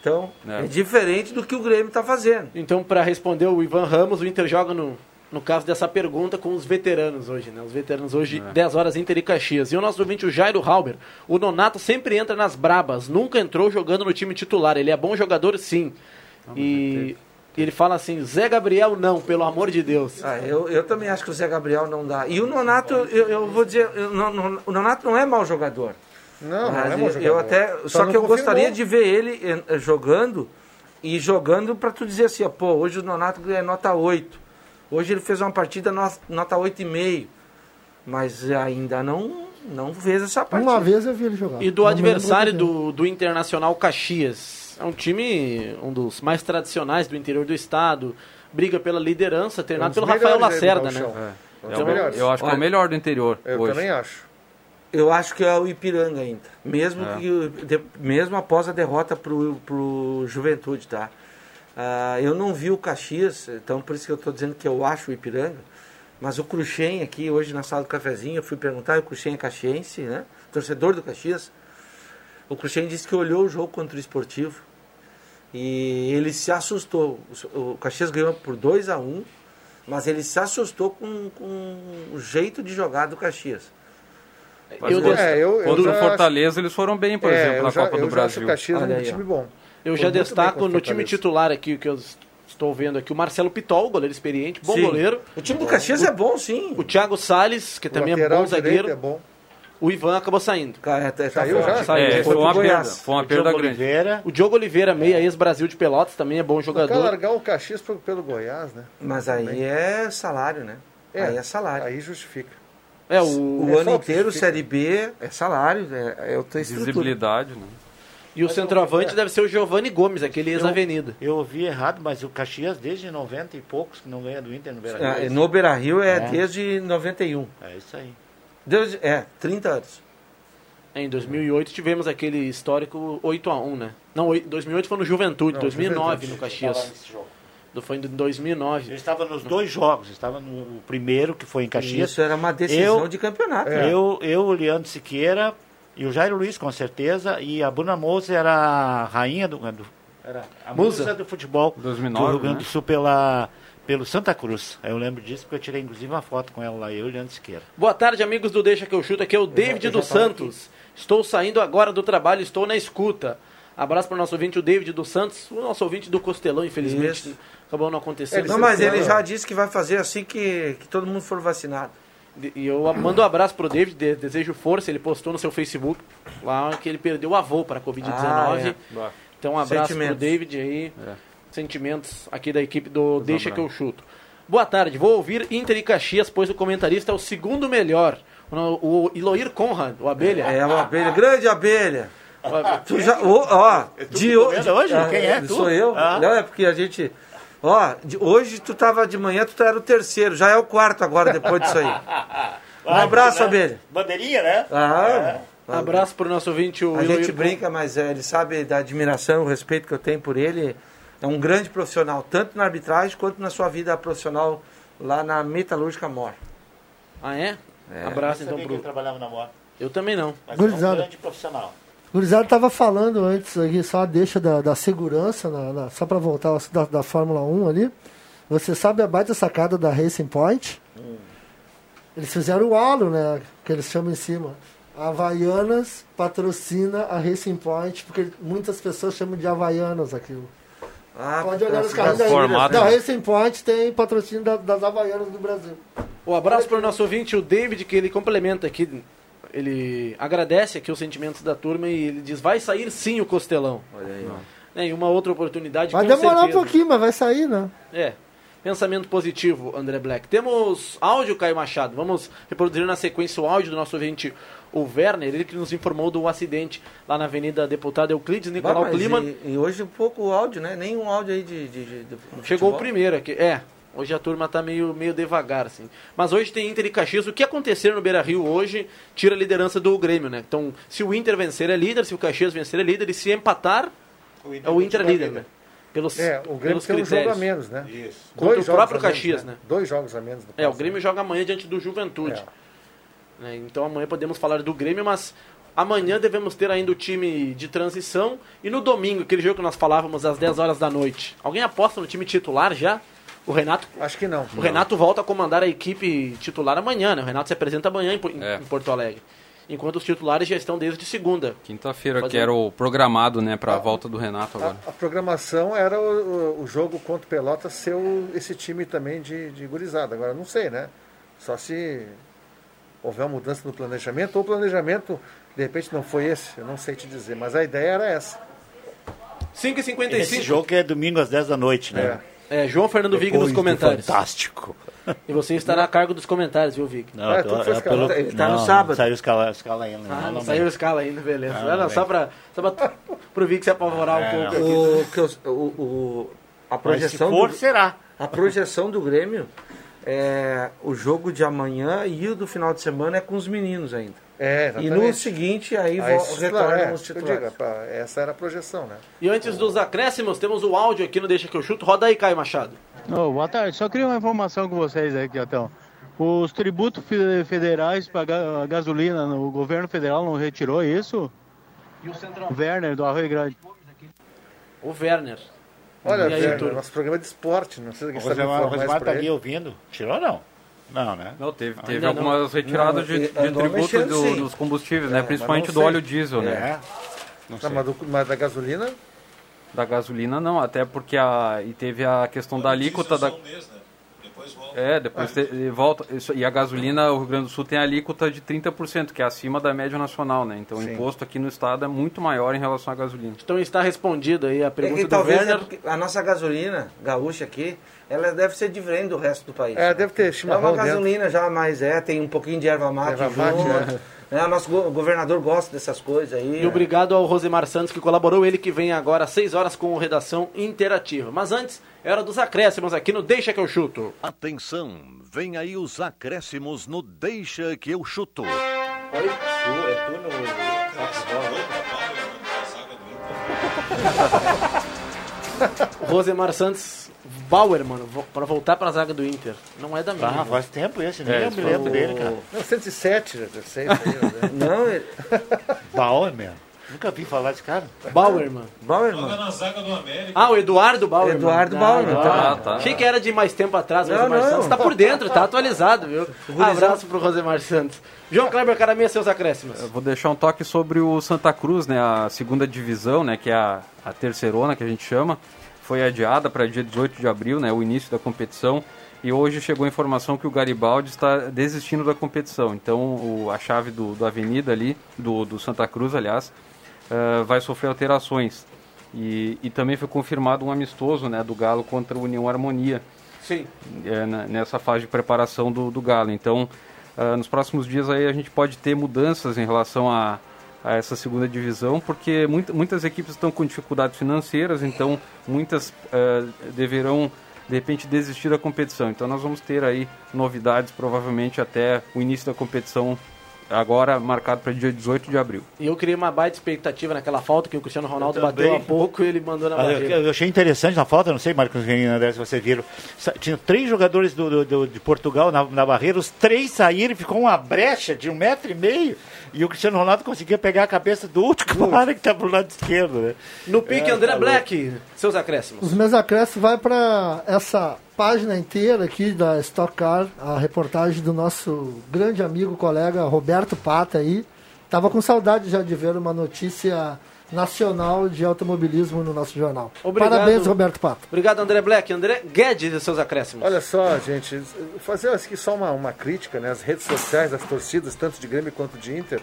Speaker 10: Então,
Speaker 7: É.
Speaker 10: é diferente do que o Grêmio está fazendo.
Speaker 4: Então, para responder o Ivan Ramos, o Inter joga no, no caso dessa pergunta com os veteranos hoje, né? Os veteranos hoje, 10 horas Inter e Caxias. E o nosso ouvinte, o Jairo Halber, o Nonato sempre entra nas brabas, nunca entrou jogando no time titular. Ele é bom jogador, sim. E e ele fala assim, Zé Gabriel não, pelo amor de Deus.
Speaker 10: Ah, eu, eu também acho que o Zé Gabriel não dá. E o Nonato, eu, eu vou dizer, eu- não- o Nonato não é mau jogador.
Speaker 9: Não, não é
Speaker 10: eu-
Speaker 9: jogador.
Speaker 10: eu até, só,
Speaker 9: não
Speaker 10: que eu
Speaker 9: confirmou.
Speaker 10: gostaria de ver ele eh, jogando e jogando para tu dizer assim, ó, pô, hoje o Nonato é nota 8. Hoje ele fez uma partida no- nota 8,5. Mas ainda não não fez essa partida.
Speaker 12: Uma vez eu vi ele jogar.
Speaker 4: E do
Speaker 12: Não
Speaker 4: adversário do, do Internacional Caxias. É um time, um dos mais tradicionais do interior do estado. Briga pela liderança,
Speaker 9: É um
Speaker 4: treinado
Speaker 9: dos
Speaker 4: pelo Rafael
Speaker 9: melhores aí do
Speaker 4: Lacerda, né?
Speaker 7: É.
Speaker 9: Um
Speaker 7: É
Speaker 9: dos
Speaker 7: o-
Speaker 9: melhores.
Speaker 7: eu acho que é o melhor do interior
Speaker 9: Eu
Speaker 7: hoje.
Speaker 9: também acho.
Speaker 10: Eu acho que é o Ipiranga ainda. Mesmo,
Speaker 7: É.
Speaker 10: que, de- mesmo após a derrota pro, pro Juventude, tá? Ah, eu não vi o Caxias, então por isso que eu estou dizendo que eu acho o Ipiranga. Mas o Cruxem aqui, hoje na sala do cafezinho, eu fui perguntar, o Cruxem é caxiense, né? Torcedor do Caxias. O Cruxem disse que olhou o jogo contra o Esportivo e ele se assustou. O o Caxias ganhou por 2 a 1 mas ele se assustou com, com o jeito de jogar do Caxias.
Speaker 7: Mas
Speaker 9: Eu-
Speaker 7: o-
Speaker 9: é, eu- eu
Speaker 7: contra o
Speaker 9: já
Speaker 7: Fortaleza eles foram bem, por
Speaker 9: É,
Speaker 7: exemplo,
Speaker 9: eu
Speaker 7: na
Speaker 9: já-
Speaker 7: Copa
Speaker 9: eu
Speaker 7: do Brasil.
Speaker 9: o Caxias
Speaker 10: Olha
Speaker 9: um
Speaker 10: aí, ó.
Speaker 9: time bom.
Speaker 4: Eu
Speaker 9: Foi
Speaker 4: já destaco
Speaker 9: contra o
Speaker 4: no time titular aqui, que eu estou vendo aqui, o Marcelo Pitol, goleiro experiente, bom
Speaker 10: Sim.
Speaker 4: goleiro.
Speaker 10: O time do Caxias é bom, sim.
Speaker 4: O Thiago Salles, que
Speaker 9: O
Speaker 4: também é bom zagueiro.
Speaker 9: é bom.
Speaker 4: O Ivan acabou saindo.
Speaker 10: Cara, tá- tá
Speaker 9: Saiu
Speaker 10: fora.
Speaker 9: já?
Speaker 4: Saiu.
Speaker 7: É,
Speaker 10: Foi
Speaker 7: foi uma perda,
Speaker 10: Goiás.
Speaker 7: foi uma
Speaker 8: O
Speaker 7: perda
Speaker 8: Diogo
Speaker 7: grande.
Speaker 8: Oliveira,
Speaker 4: O Diogo Oliveira, meia ex-Brasil de Pelotas, também é bom jogador.
Speaker 9: largar o Caxias pro- pelo Goiás, né?
Speaker 10: Mas aí é salário, né? aí é salário.
Speaker 9: Aí justifica.
Speaker 4: É, o,
Speaker 10: O
Speaker 9: É
Speaker 10: ano inteiro,
Speaker 9: justifica.
Speaker 10: Série B, é salário, é, é outra estrutura.
Speaker 7: Visibilidade, né?
Speaker 4: e o centroavante deve ser o Giovanni Gomes, aquele ex-avenida.
Speaker 8: eu ouvi errado, mas o Caxias desde 90 e poucos que não ganha do Inter no Beira-Rio.
Speaker 10: É, no Beira Rio é,
Speaker 8: É.
Speaker 10: desde 91.
Speaker 8: É isso aí.
Speaker 10: Desde, é, 30 anos.
Speaker 4: Em 2008 tivemos aquele histórico 8x1, né? Não, oi- 2008 foi no Juventude,
Speaker 9: Não,
Speaker 4: 2009
Speaker 9: Juventude.
Speaker 4: no Caxias. Foi em 2009.
Speaker 8: Eu estava nos dois jogos, estava no primeiro, que foi em Caxias.
Speaker 10: Isso era uma decisão
Speaker 8: Eu-
Speaker 10: de campeonato.
Speaker 9: É.
Speaker 8: Eu, eu, o Leandro Siqueira e o Jairo Luiz, com certeza, e a Bruna Moura era a rainha do. do- era a
Speaker 4: Musa.
Speaker 8: musa do futebol
Speaker 7: 2009,
Speaker 8: do Rio Grande
Speaker 7: né?
Speaker 8: do Sul pela, pelo Santa Cruz. Eu lembro disso porque eu tirei inclusive uma foto com ela lá, eu e o Leandro Siqueira.
Speaker 4: Boa tarde, amigos do Deixa que eu chuto. Aqui é o David
Speaker 9: já
Speaker 4: dos Santos. Estou saindo agora do trabalho, estou na escuta. Abraço para o nosso ouvinte, o David dos Santos, o nosso ouvinte do Costelão, infelizmente
Speaker 10: Isso.
Speaker 4: acabou não acontecendo.
Speaker 10: Não, mas ele já disse que vai fazer assim que, que todo mundo for vacinado.
Speaker 4: E eu mando um abraço pro David, de- desejo força. Ele postou no seu Facebook lá que ele perdeu o avô para a Covid-19.
Speaker 10: Ah, é.
Speaker 4: Então um abraço pro
Speaker 10: Sentimentos.
Speaker 4: David aí.
Speaker 7: É.
Speaker 4: Sentimentos aqui da equipe do Deixa que eu chuto. Boa tarde, vou ouvir Inter e Caxias, pois o comentarista é o segundo melhor. O, o Iloir Conrad, o Abelha.
Speaker 10: É uma abelha, grande abelha. Tu já, ó, ó, de
Speaker 8: tá
Speaker 10: hoje.
Speaker 8: hoje? Quem é? Tu?
Speaker 10: Sou eu.
Speaker 8: Ah.
Speaker 10: Não, é porque a gente. Ó, de- hoje tu tava de manhã, tu era o terceiro, já é o quarto agora depois disso aí. (laughs) Um abraço,
Speaker 8: né?
Speaker 10: abelha.
Speaker 8: Bandeirinha, né?
Speaker 10: Ah,
Speaker 4: Abraço pro nosso ouvinte, o
Speaker 10: a
Speaker 4: Iloir
Speaker 10: gente brinca, mas é, ele sabe da admiração, o respeito que eu tenho por ele. É um grande profissional, tanto na arbitragem quanto na sua vida profissional lá na Metalúrgica Mor.
Speaker 4: Ah, é?
Speaker 10: É.
Speaker 4: Abraço
Speaker 8: Eu
Speaker 4: então
Speaker 8: que
Speaker 4: pro.
Speaker 8: ele trabalhava na moto,
Speaker 4: Eu também não.
Speaker 8: mas é um
Speaker 12: Gurizada.
Speaker 8: grande profissional.
Speaker 12: Gurizada estava falando antes aqui, só a deixa da, da segurança, na- na- só para voltar da, da Fórmula 1 ali. Você sabe a baita sacada da Racing Point? Eles fizeram o halo, né? Que eles chamam em cima. A Havaianas patrocina a Racing Point, porque muitas pessoas chamam de Havaianas aquilo.
Speaker 10: Ah,
Speaker 12: Pode olhar os carros da,
Speaker 7: formato,
Speaker 12: da? Racing Point, tem patrocínio da- das Havaianas do Brasil.
Speaker 4: O abraço para o nosso ouvinte, o David, que ele complementa aqui. Ele agradece aqui os sentimentos da turma e ele diz: vai sair sim o Costelão.
Speaker 10: Olha aí, ó.
Speaker 4: Né, Em uma outra oportunidade.
Speaker 12: Vai
Speaker 4: com
Speaker 12: demorar
Speaker 4: certeza.
Speaker 12: um pouquinho, mas vai sair, né?
Speaker 4: É. Pensamento positivo, André Black. Temos áudio, Caio Machado. Vamos reproduzir na sequência o áudio do nosso ouvinte, o Werner, ele que nos informou do acidente lá na Avenida Deputado Euclides Nicolau Clima.
Speaker 10: E, e hoje um pouco o áudio, né? Nenhum áudio aí de. de, de- de
Speaker 4: Chegou o primeiro aqui. É, hoje a turma tá meio, meio devagar, assim. Mas hoje tem Inter e Caxias. O que acontecer no Beira Rio hoje tira a liderança do Grêmio, né? Então, se o Inter vencer é líder, se o Caxias vencer é líder, e se empatar, é o Inter é líder, né? Pelos,
Speaker 9: É, o Grêmio
Speaker 4: pelos
Speaker 9: tem um jogo a menos, né?
Speaker 8: Isso.
Speaker 4: Contra o
Speaker 9: jogos
Speaker 4: próprio
Speaker 9: a menos,
Speaker 4: Caxias, né?
Speaker 9: Dois jogos a menos. no
Speaker 4: É, o Grêmio
Speaker 9: né?
Speaker 4: joga amanhã diante do Juventude.
Speaker 9: É.
Speaker 4: Né? Então amanhã podemos falar do Grêmio, mas amanhã devemos ter ainda o time de transição. E no domingo, aquele jogo que nós falávamos às 10 horas da noite. Alguém aposta no time titular já? O Renato,
Speaker 9: Acho que não.
Speaker 4: o Renato volta a comandar a equipe titular amanhã, né? O Renato se apresenta amanhã em,
Speaker 7: É.
Speaker 4: em Porto Alegre. Enquanto os titulares já estão desde segunda.
Speaker 7: Quinta-feira,
Speaker 4: Fazer
Speaker 7: que era o programado, né, pra volta do Renato agora.
Speaker 9: A, a programação era o, o- o jogo contra o Pelotas ser o- esse time também de, de gurizada. Agora, não sei, né? Só se houver uma mudança no planejamento, ou o planejamento, de repente, não foi esse, eu não sei te dizer, mas a ideia era essa.
Speaker 4: 5h55.
Speaker 8: Esse jogo que é domingo às 10 da noite, né?
Speaker 4: É, João Fernando Vig nos comentários.
Speaker 8: Fantástico.
Speaker 4: E você estará a cargo dos comentários, viu, Vig?
Speaker 8: Não, tô- é
Speaker 9: escalado.
Speaker 8: pelo-
Speaker 10: Ele tá no
Speaker 8: não,
Speaker 10: sábado.
Speaker 8: Saiu escala, escala ainda.
Speaker 4: Ah, não,
Speaker 8: não
Speaker 4: saiu a escala ainda, beleza. Não,
Speaker 8: não
Speaker 4: só pra, só pra pro Vig se apavorar um
Speaker 8: É,
Speaker 4: pouco aqui.
Speaker 10: O, que eu- o, o- a
Speaker 8: Mas se
Speaker 10: projeção
Speaker 8: for,
Speaker 10: do,
Speaker 8: será.
Speaker 10: a projeção do Grêmio é o jogo de amanhã e o do final de semana é com os meninos ainda.
Speaker 9: É,
Speaker 10: E
Speaker 9: exatamente.
Speaker 10: no seguinte aí,
Speaker 9: Aí,
Speaker 10: retornam
Speaker 9: é,
Speaker 10: os
Speaker 9: digo,
Speaker 10: titulares.
Speaker 9: pá, essa era a projeção, né?
Speaker 4: E antes dos acréscimos, temos o áudio aqui no Deixa que eu chuto. Roda aí, Caio Machado.
Speaker 13: Ô, boa tarde, só queria uma informação com vocês aí, Quiatão. Os tributos fe- federais para a gasolina, o governo federal não retirou isso? O Werner, do Arroio Grande.
Speaker 4: O Werner.
Speaker 9: Olha,
Speaker 4: aí,
Speaker 9: Werner,
Speaker 4: Túlio?
Speaker 9: nosso programa é de esporte, não sei se
Speaker 8: O
Speaker 9: alguém sabe
Speaker 8: o Rosemar tá
Speaker 9: pra
Speaker 8: ali ouvindo. Tirou não? Não, né?
Speaker 7: Não, teve, teve
Speaker 8: Ainda não.
Speaker 7: algumas retiradas
Speaker 8: Não,
Speaker 7: de, de tributo
Speaker 8: mexendo,
Speaker 7: do- dos combustíveis,
Speaker 9: É,
Speaker 7: né? Principalmente do óleo diesel, né?
Speaker 9: É.
Speaker 8: Não
Speaker 9: Não, mas, do- mas da gasolina,
Speaker 7: Da gasolina não, até porque a, e teve a questão da alíquota da. É, depois te- e volta. isso- E a gasolina, o Rio Grande do Sul tem a alíquota de 30%, que é acima da média nacional, né? Então o
Speaker 9: Sim.
Speaker 7: imposto aqui no estado é muito maior em relação à gasolina.
Speaker 4: Então está respondida aí a
Speaker 10: É
Speaker 4: pergunta
Speaker 10: que
Speaker 4: do
Speaker 10: talvez
Speaker 4: Werner.
Speaker 10: é porque a nossa gasolina gaúcha aqui, ela deve ser diferente do resto do país.
Speaker 9: É, deve ter
Speaker 10: É
Speaker 9: chimarrão
Speaker 10: uma
Speaker 9: dentro.
Speaker 10: gasolina já mais é, tem um pouquinho de erva mate
Speaker 9: Erva mate,
Speaker 10: junto.
Speaker 9: é.
Speaker 10: Né? O nosso go- governador gosta dessas coisas aí.
Speaker 4: E obrigado ao Rosemar Santos que colaborou, ele que vem agora às 6 horas com o Redação Interativa. Mas antes, é hora dos acréscimos aqui no Deixa que eu chuto.
Speaker 1: Atenção, vem aí os acréscimos no Deixa que eu chuto.
Speaker 8: Oi? Tu, é tu no
Speaker 4: O (laughs) (laughs) Rosemar Santos, Bauer, mano, pra voltar pra zaga do Inter. Não é da minha.
Speaker 8: Ah, faz tempo esse, nem
Speaker 4: É,
Speaker 8: eu me lembro
Speaker 4: o-
Speaker 8: dele, cara.
Speaker 9: Não, 107, já sei. isso aí, né? (laughs)
Speaker 10: Não, ele...
Speaker 8: Bauer, mesmo. Nunca vi falar desse cara.
Speaker 4: Bauer, mano.
Speaker 10: Bauer,
Speaker 14: Joga na zaga do América.
Speaker 4: Ah, o Eduardo Bauer.
Speaker 10: Eduardo
Speaker 4: mano.
Speaker 10: Bauer,
Speaker 4: Ah,
Speaker 10: tá.
Speaker 4: ah, tá. Achei que era de mais tempo atrás, o
Speaker 10: Não,
Speaker 4: Rosemar
Speaker 10: não.
Speaker 4: Santos. Tá por dentro, tá atualizado, viu? Abraço pro Rosemar Santos. João Kleber Caramia, seus acréscimos.
Speaker 7: Eu vou deixar um toque sobre o Santa Cruz, né? A segunda divisão, né? Que é a, a terceirona que a gente chama. Foi adiada para dia 18 de abril, né? O início da competição. E hoje chegou a informação que o Garibaldi está desistindo da competição. Então o- a chave do, do Avenida ali, do, do Santa Cruz, aliás, eh, vai sofrer alterações. E, e também foi confirmado um amistoso né, do Galo contra o União Harmonia
Speaker 4: Sim.
Speaker 7: é, na- nessa fase de preparação do, do Galo. Então, ah, nos próximos dias aí a gente pode ter mudanças em relação a, a essa segunda divisão, porque muita- muitas equipes estão com dificuldades financeiras, então muitas ah, deverão de repente desistir da competição. Então nós vamos ter aí novidades provavelmente até o início da competição agora marcado para dia 18 de abril.
Speaker 4: E eu criei uma baita expectativa naquela falta que o Cristiano Ronaldo
Speaker 8: Eu
Speaker 4: bateu há pouco e ele mandou na
Speaker 8: Ah, eu,
Speaker 4: barreira.
Speaker 8: eu achei interessante na falta, não sei, Marcos Renino, André, se vocês viram. Tinha três jogadores do, do- do- de Portugal na, na barreira, os três saíram e ficou uma brecha de um metro e meio. E o Cristiano Ronaldo conseguia pegar a cabeça do outro (laughs) cara que está pro lado esquerdo, né?
Speaker 4: No pique,
Speaker 8: É,
Speaker 4: André
Speaker 8: tá
Speaker 4: Black, seus acréscimos.
Speaker 12: Os meus acréscimos vai para essa página inteira aqui da Stock Car, a reportagem do nosso grande amigo, colega Roberto Pata aí. Tava com saudade já de ver uma notícia nacional de automobilismo no nosso jornal.
Speaker 4: Obrigado.
Speaker 12: Parabéns, Roberto Pata.
Speaker 4: Obrigado, André Black. André Guedes e seus acréscimos.
Speaker 9: Olha só, gente, fazer aqui só uma, uma crítica, né? As redes sociais das torcidas, tanto de Grêmio quanto de Inter,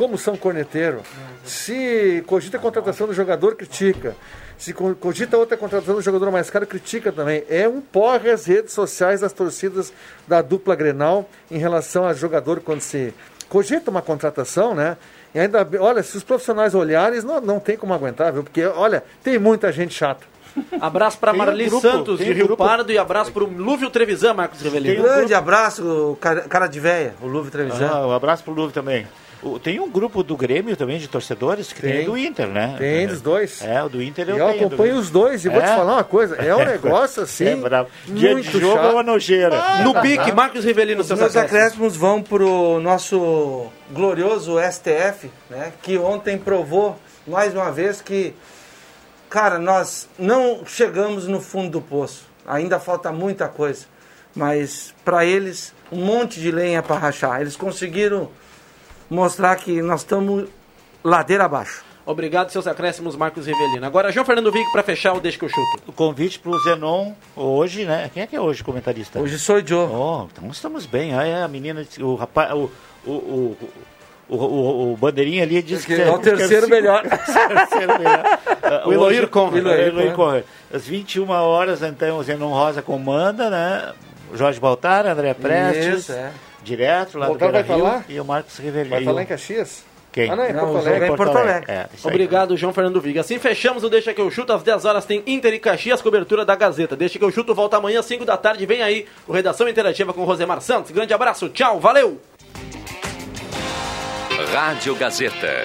Speaker 9: como são corneteiro. Se cogita a contratação do jogador, critica. Se co- cogita outra contratação do jogador mais caro, critica também. É um porre as redes sociais das torcidas da dupla Grenal em relação a jogador quando se cogita uma contratação, né? E ainda, bem- olha, se os profissionais olharem, não, não tem como aguentar, viu? Porque, olha, tem muita gente chata.
Speaker 4: Abraço para
Speaker 9: um
Speaker 4: Marli
Speaker 9: grupo,
Speaker 4: Santos, de
Speaker 9: um
Speaker 4: Rio
Speaker 9: grupo.
Speaker 4: Pardo, e abraço para o Lúvio Trevisan, Marcos Revelino.
Speaker 10: Grande abraço, cara, de véia, o Luve Trevisan.
Speaker 8: Ah, um abraço pro Luve também. O- tem um grupo do Grêmio também, de torcedores, que tem,
Speaker 9: Tem.
Speaker 8: do Inter, né?
Speaker 9: Tem
Speaker 8: É.
Speaker 9: dos dois.
Speaker 8: É, o do Inter eu
Speaker 9: eu
Speaker 8: tenho.
Speaker 9: acompanho
Speaker 8: do-
Speaker 9: os dois, e vou te
Speaker 8: É?
Speaker 9: falar uma coisa, é um (laughs) negócio assim.
Speaker 8: É bravo. Dia
Speaker 9: muito
Speaker 8: de jogo
Speaker 9: chato.
Speaker 8: é uma nojeira.
Speaker 4: No pique, Marcos Rivelino,
Speaker 10: Os
Speaker 4: seus
Speaker 10: meus
Speaker 4: acréscimos.
Speaker 10: acréscimos vão pro nosso glorioso STF, né? Que ontem provou mais uma vez que, cara, nós não chegamos no fundo do poço. Ainda falta muita coisa. Mas para eles, um monte de lenha para rachar. Eles conseguiram mostrar que nós estamos ladeira abaixo.
Speaker 4: Obrigado, seus acréscimos, Marcos Rivelino. Agora, João Fernando Vick para fechar o Deixa que eu chuto.
Speaker 8: O convite pro Zenon hoje, né? Quem é que é hoje comentarista?
Speaker 10: Hoje sou eu.
Speaker 8: Oh, então estamos bem. É, a menina, o rapaz, o, o, o, o, o, o bandeirinha ali disse que,
Speaker 10: Que é o (laughs) terceiro melhor.
Speaker 8: terceiro melhor. Ah,
Speaker 4: O Eloir Conrad.
Speaker 8: Eloir, Conrad. Às 21 horas, então, o Zenon Rosa comanda, né? O Jorge Baltar, André Prestes,
Speaker 10: Isso, é.
Speaker 8: Direto lá
Speaker 9: Baltar
Speaker 8: do
Speaker 9: vai lá?
Speaker 8: e o Marcos Rivelino.
Speaker 9: Vai falar em Caxias?
Speaker 8: Quem?
Speaker 9: Ah, não, é
Speaker 10: Não,
Speaker 9: Porto Alegre.
Speaker 10: é em Porto Alegre.
Speaker 8: É, isso aí.
Speaker 4: Obrigado, João Fernando Viga. Assim fechamos o Deixa que eu chuto. Às 10 horas tem Inter e Caxias, cobertura da Gazeta. Deixa que eu chuto, volta amanhã às 5 da tarde. Vem aí o Redação Interativa com o Rosemar Santos. Grande abraço, tchau, valeu!
Speaker 1: Rádio Gazeta.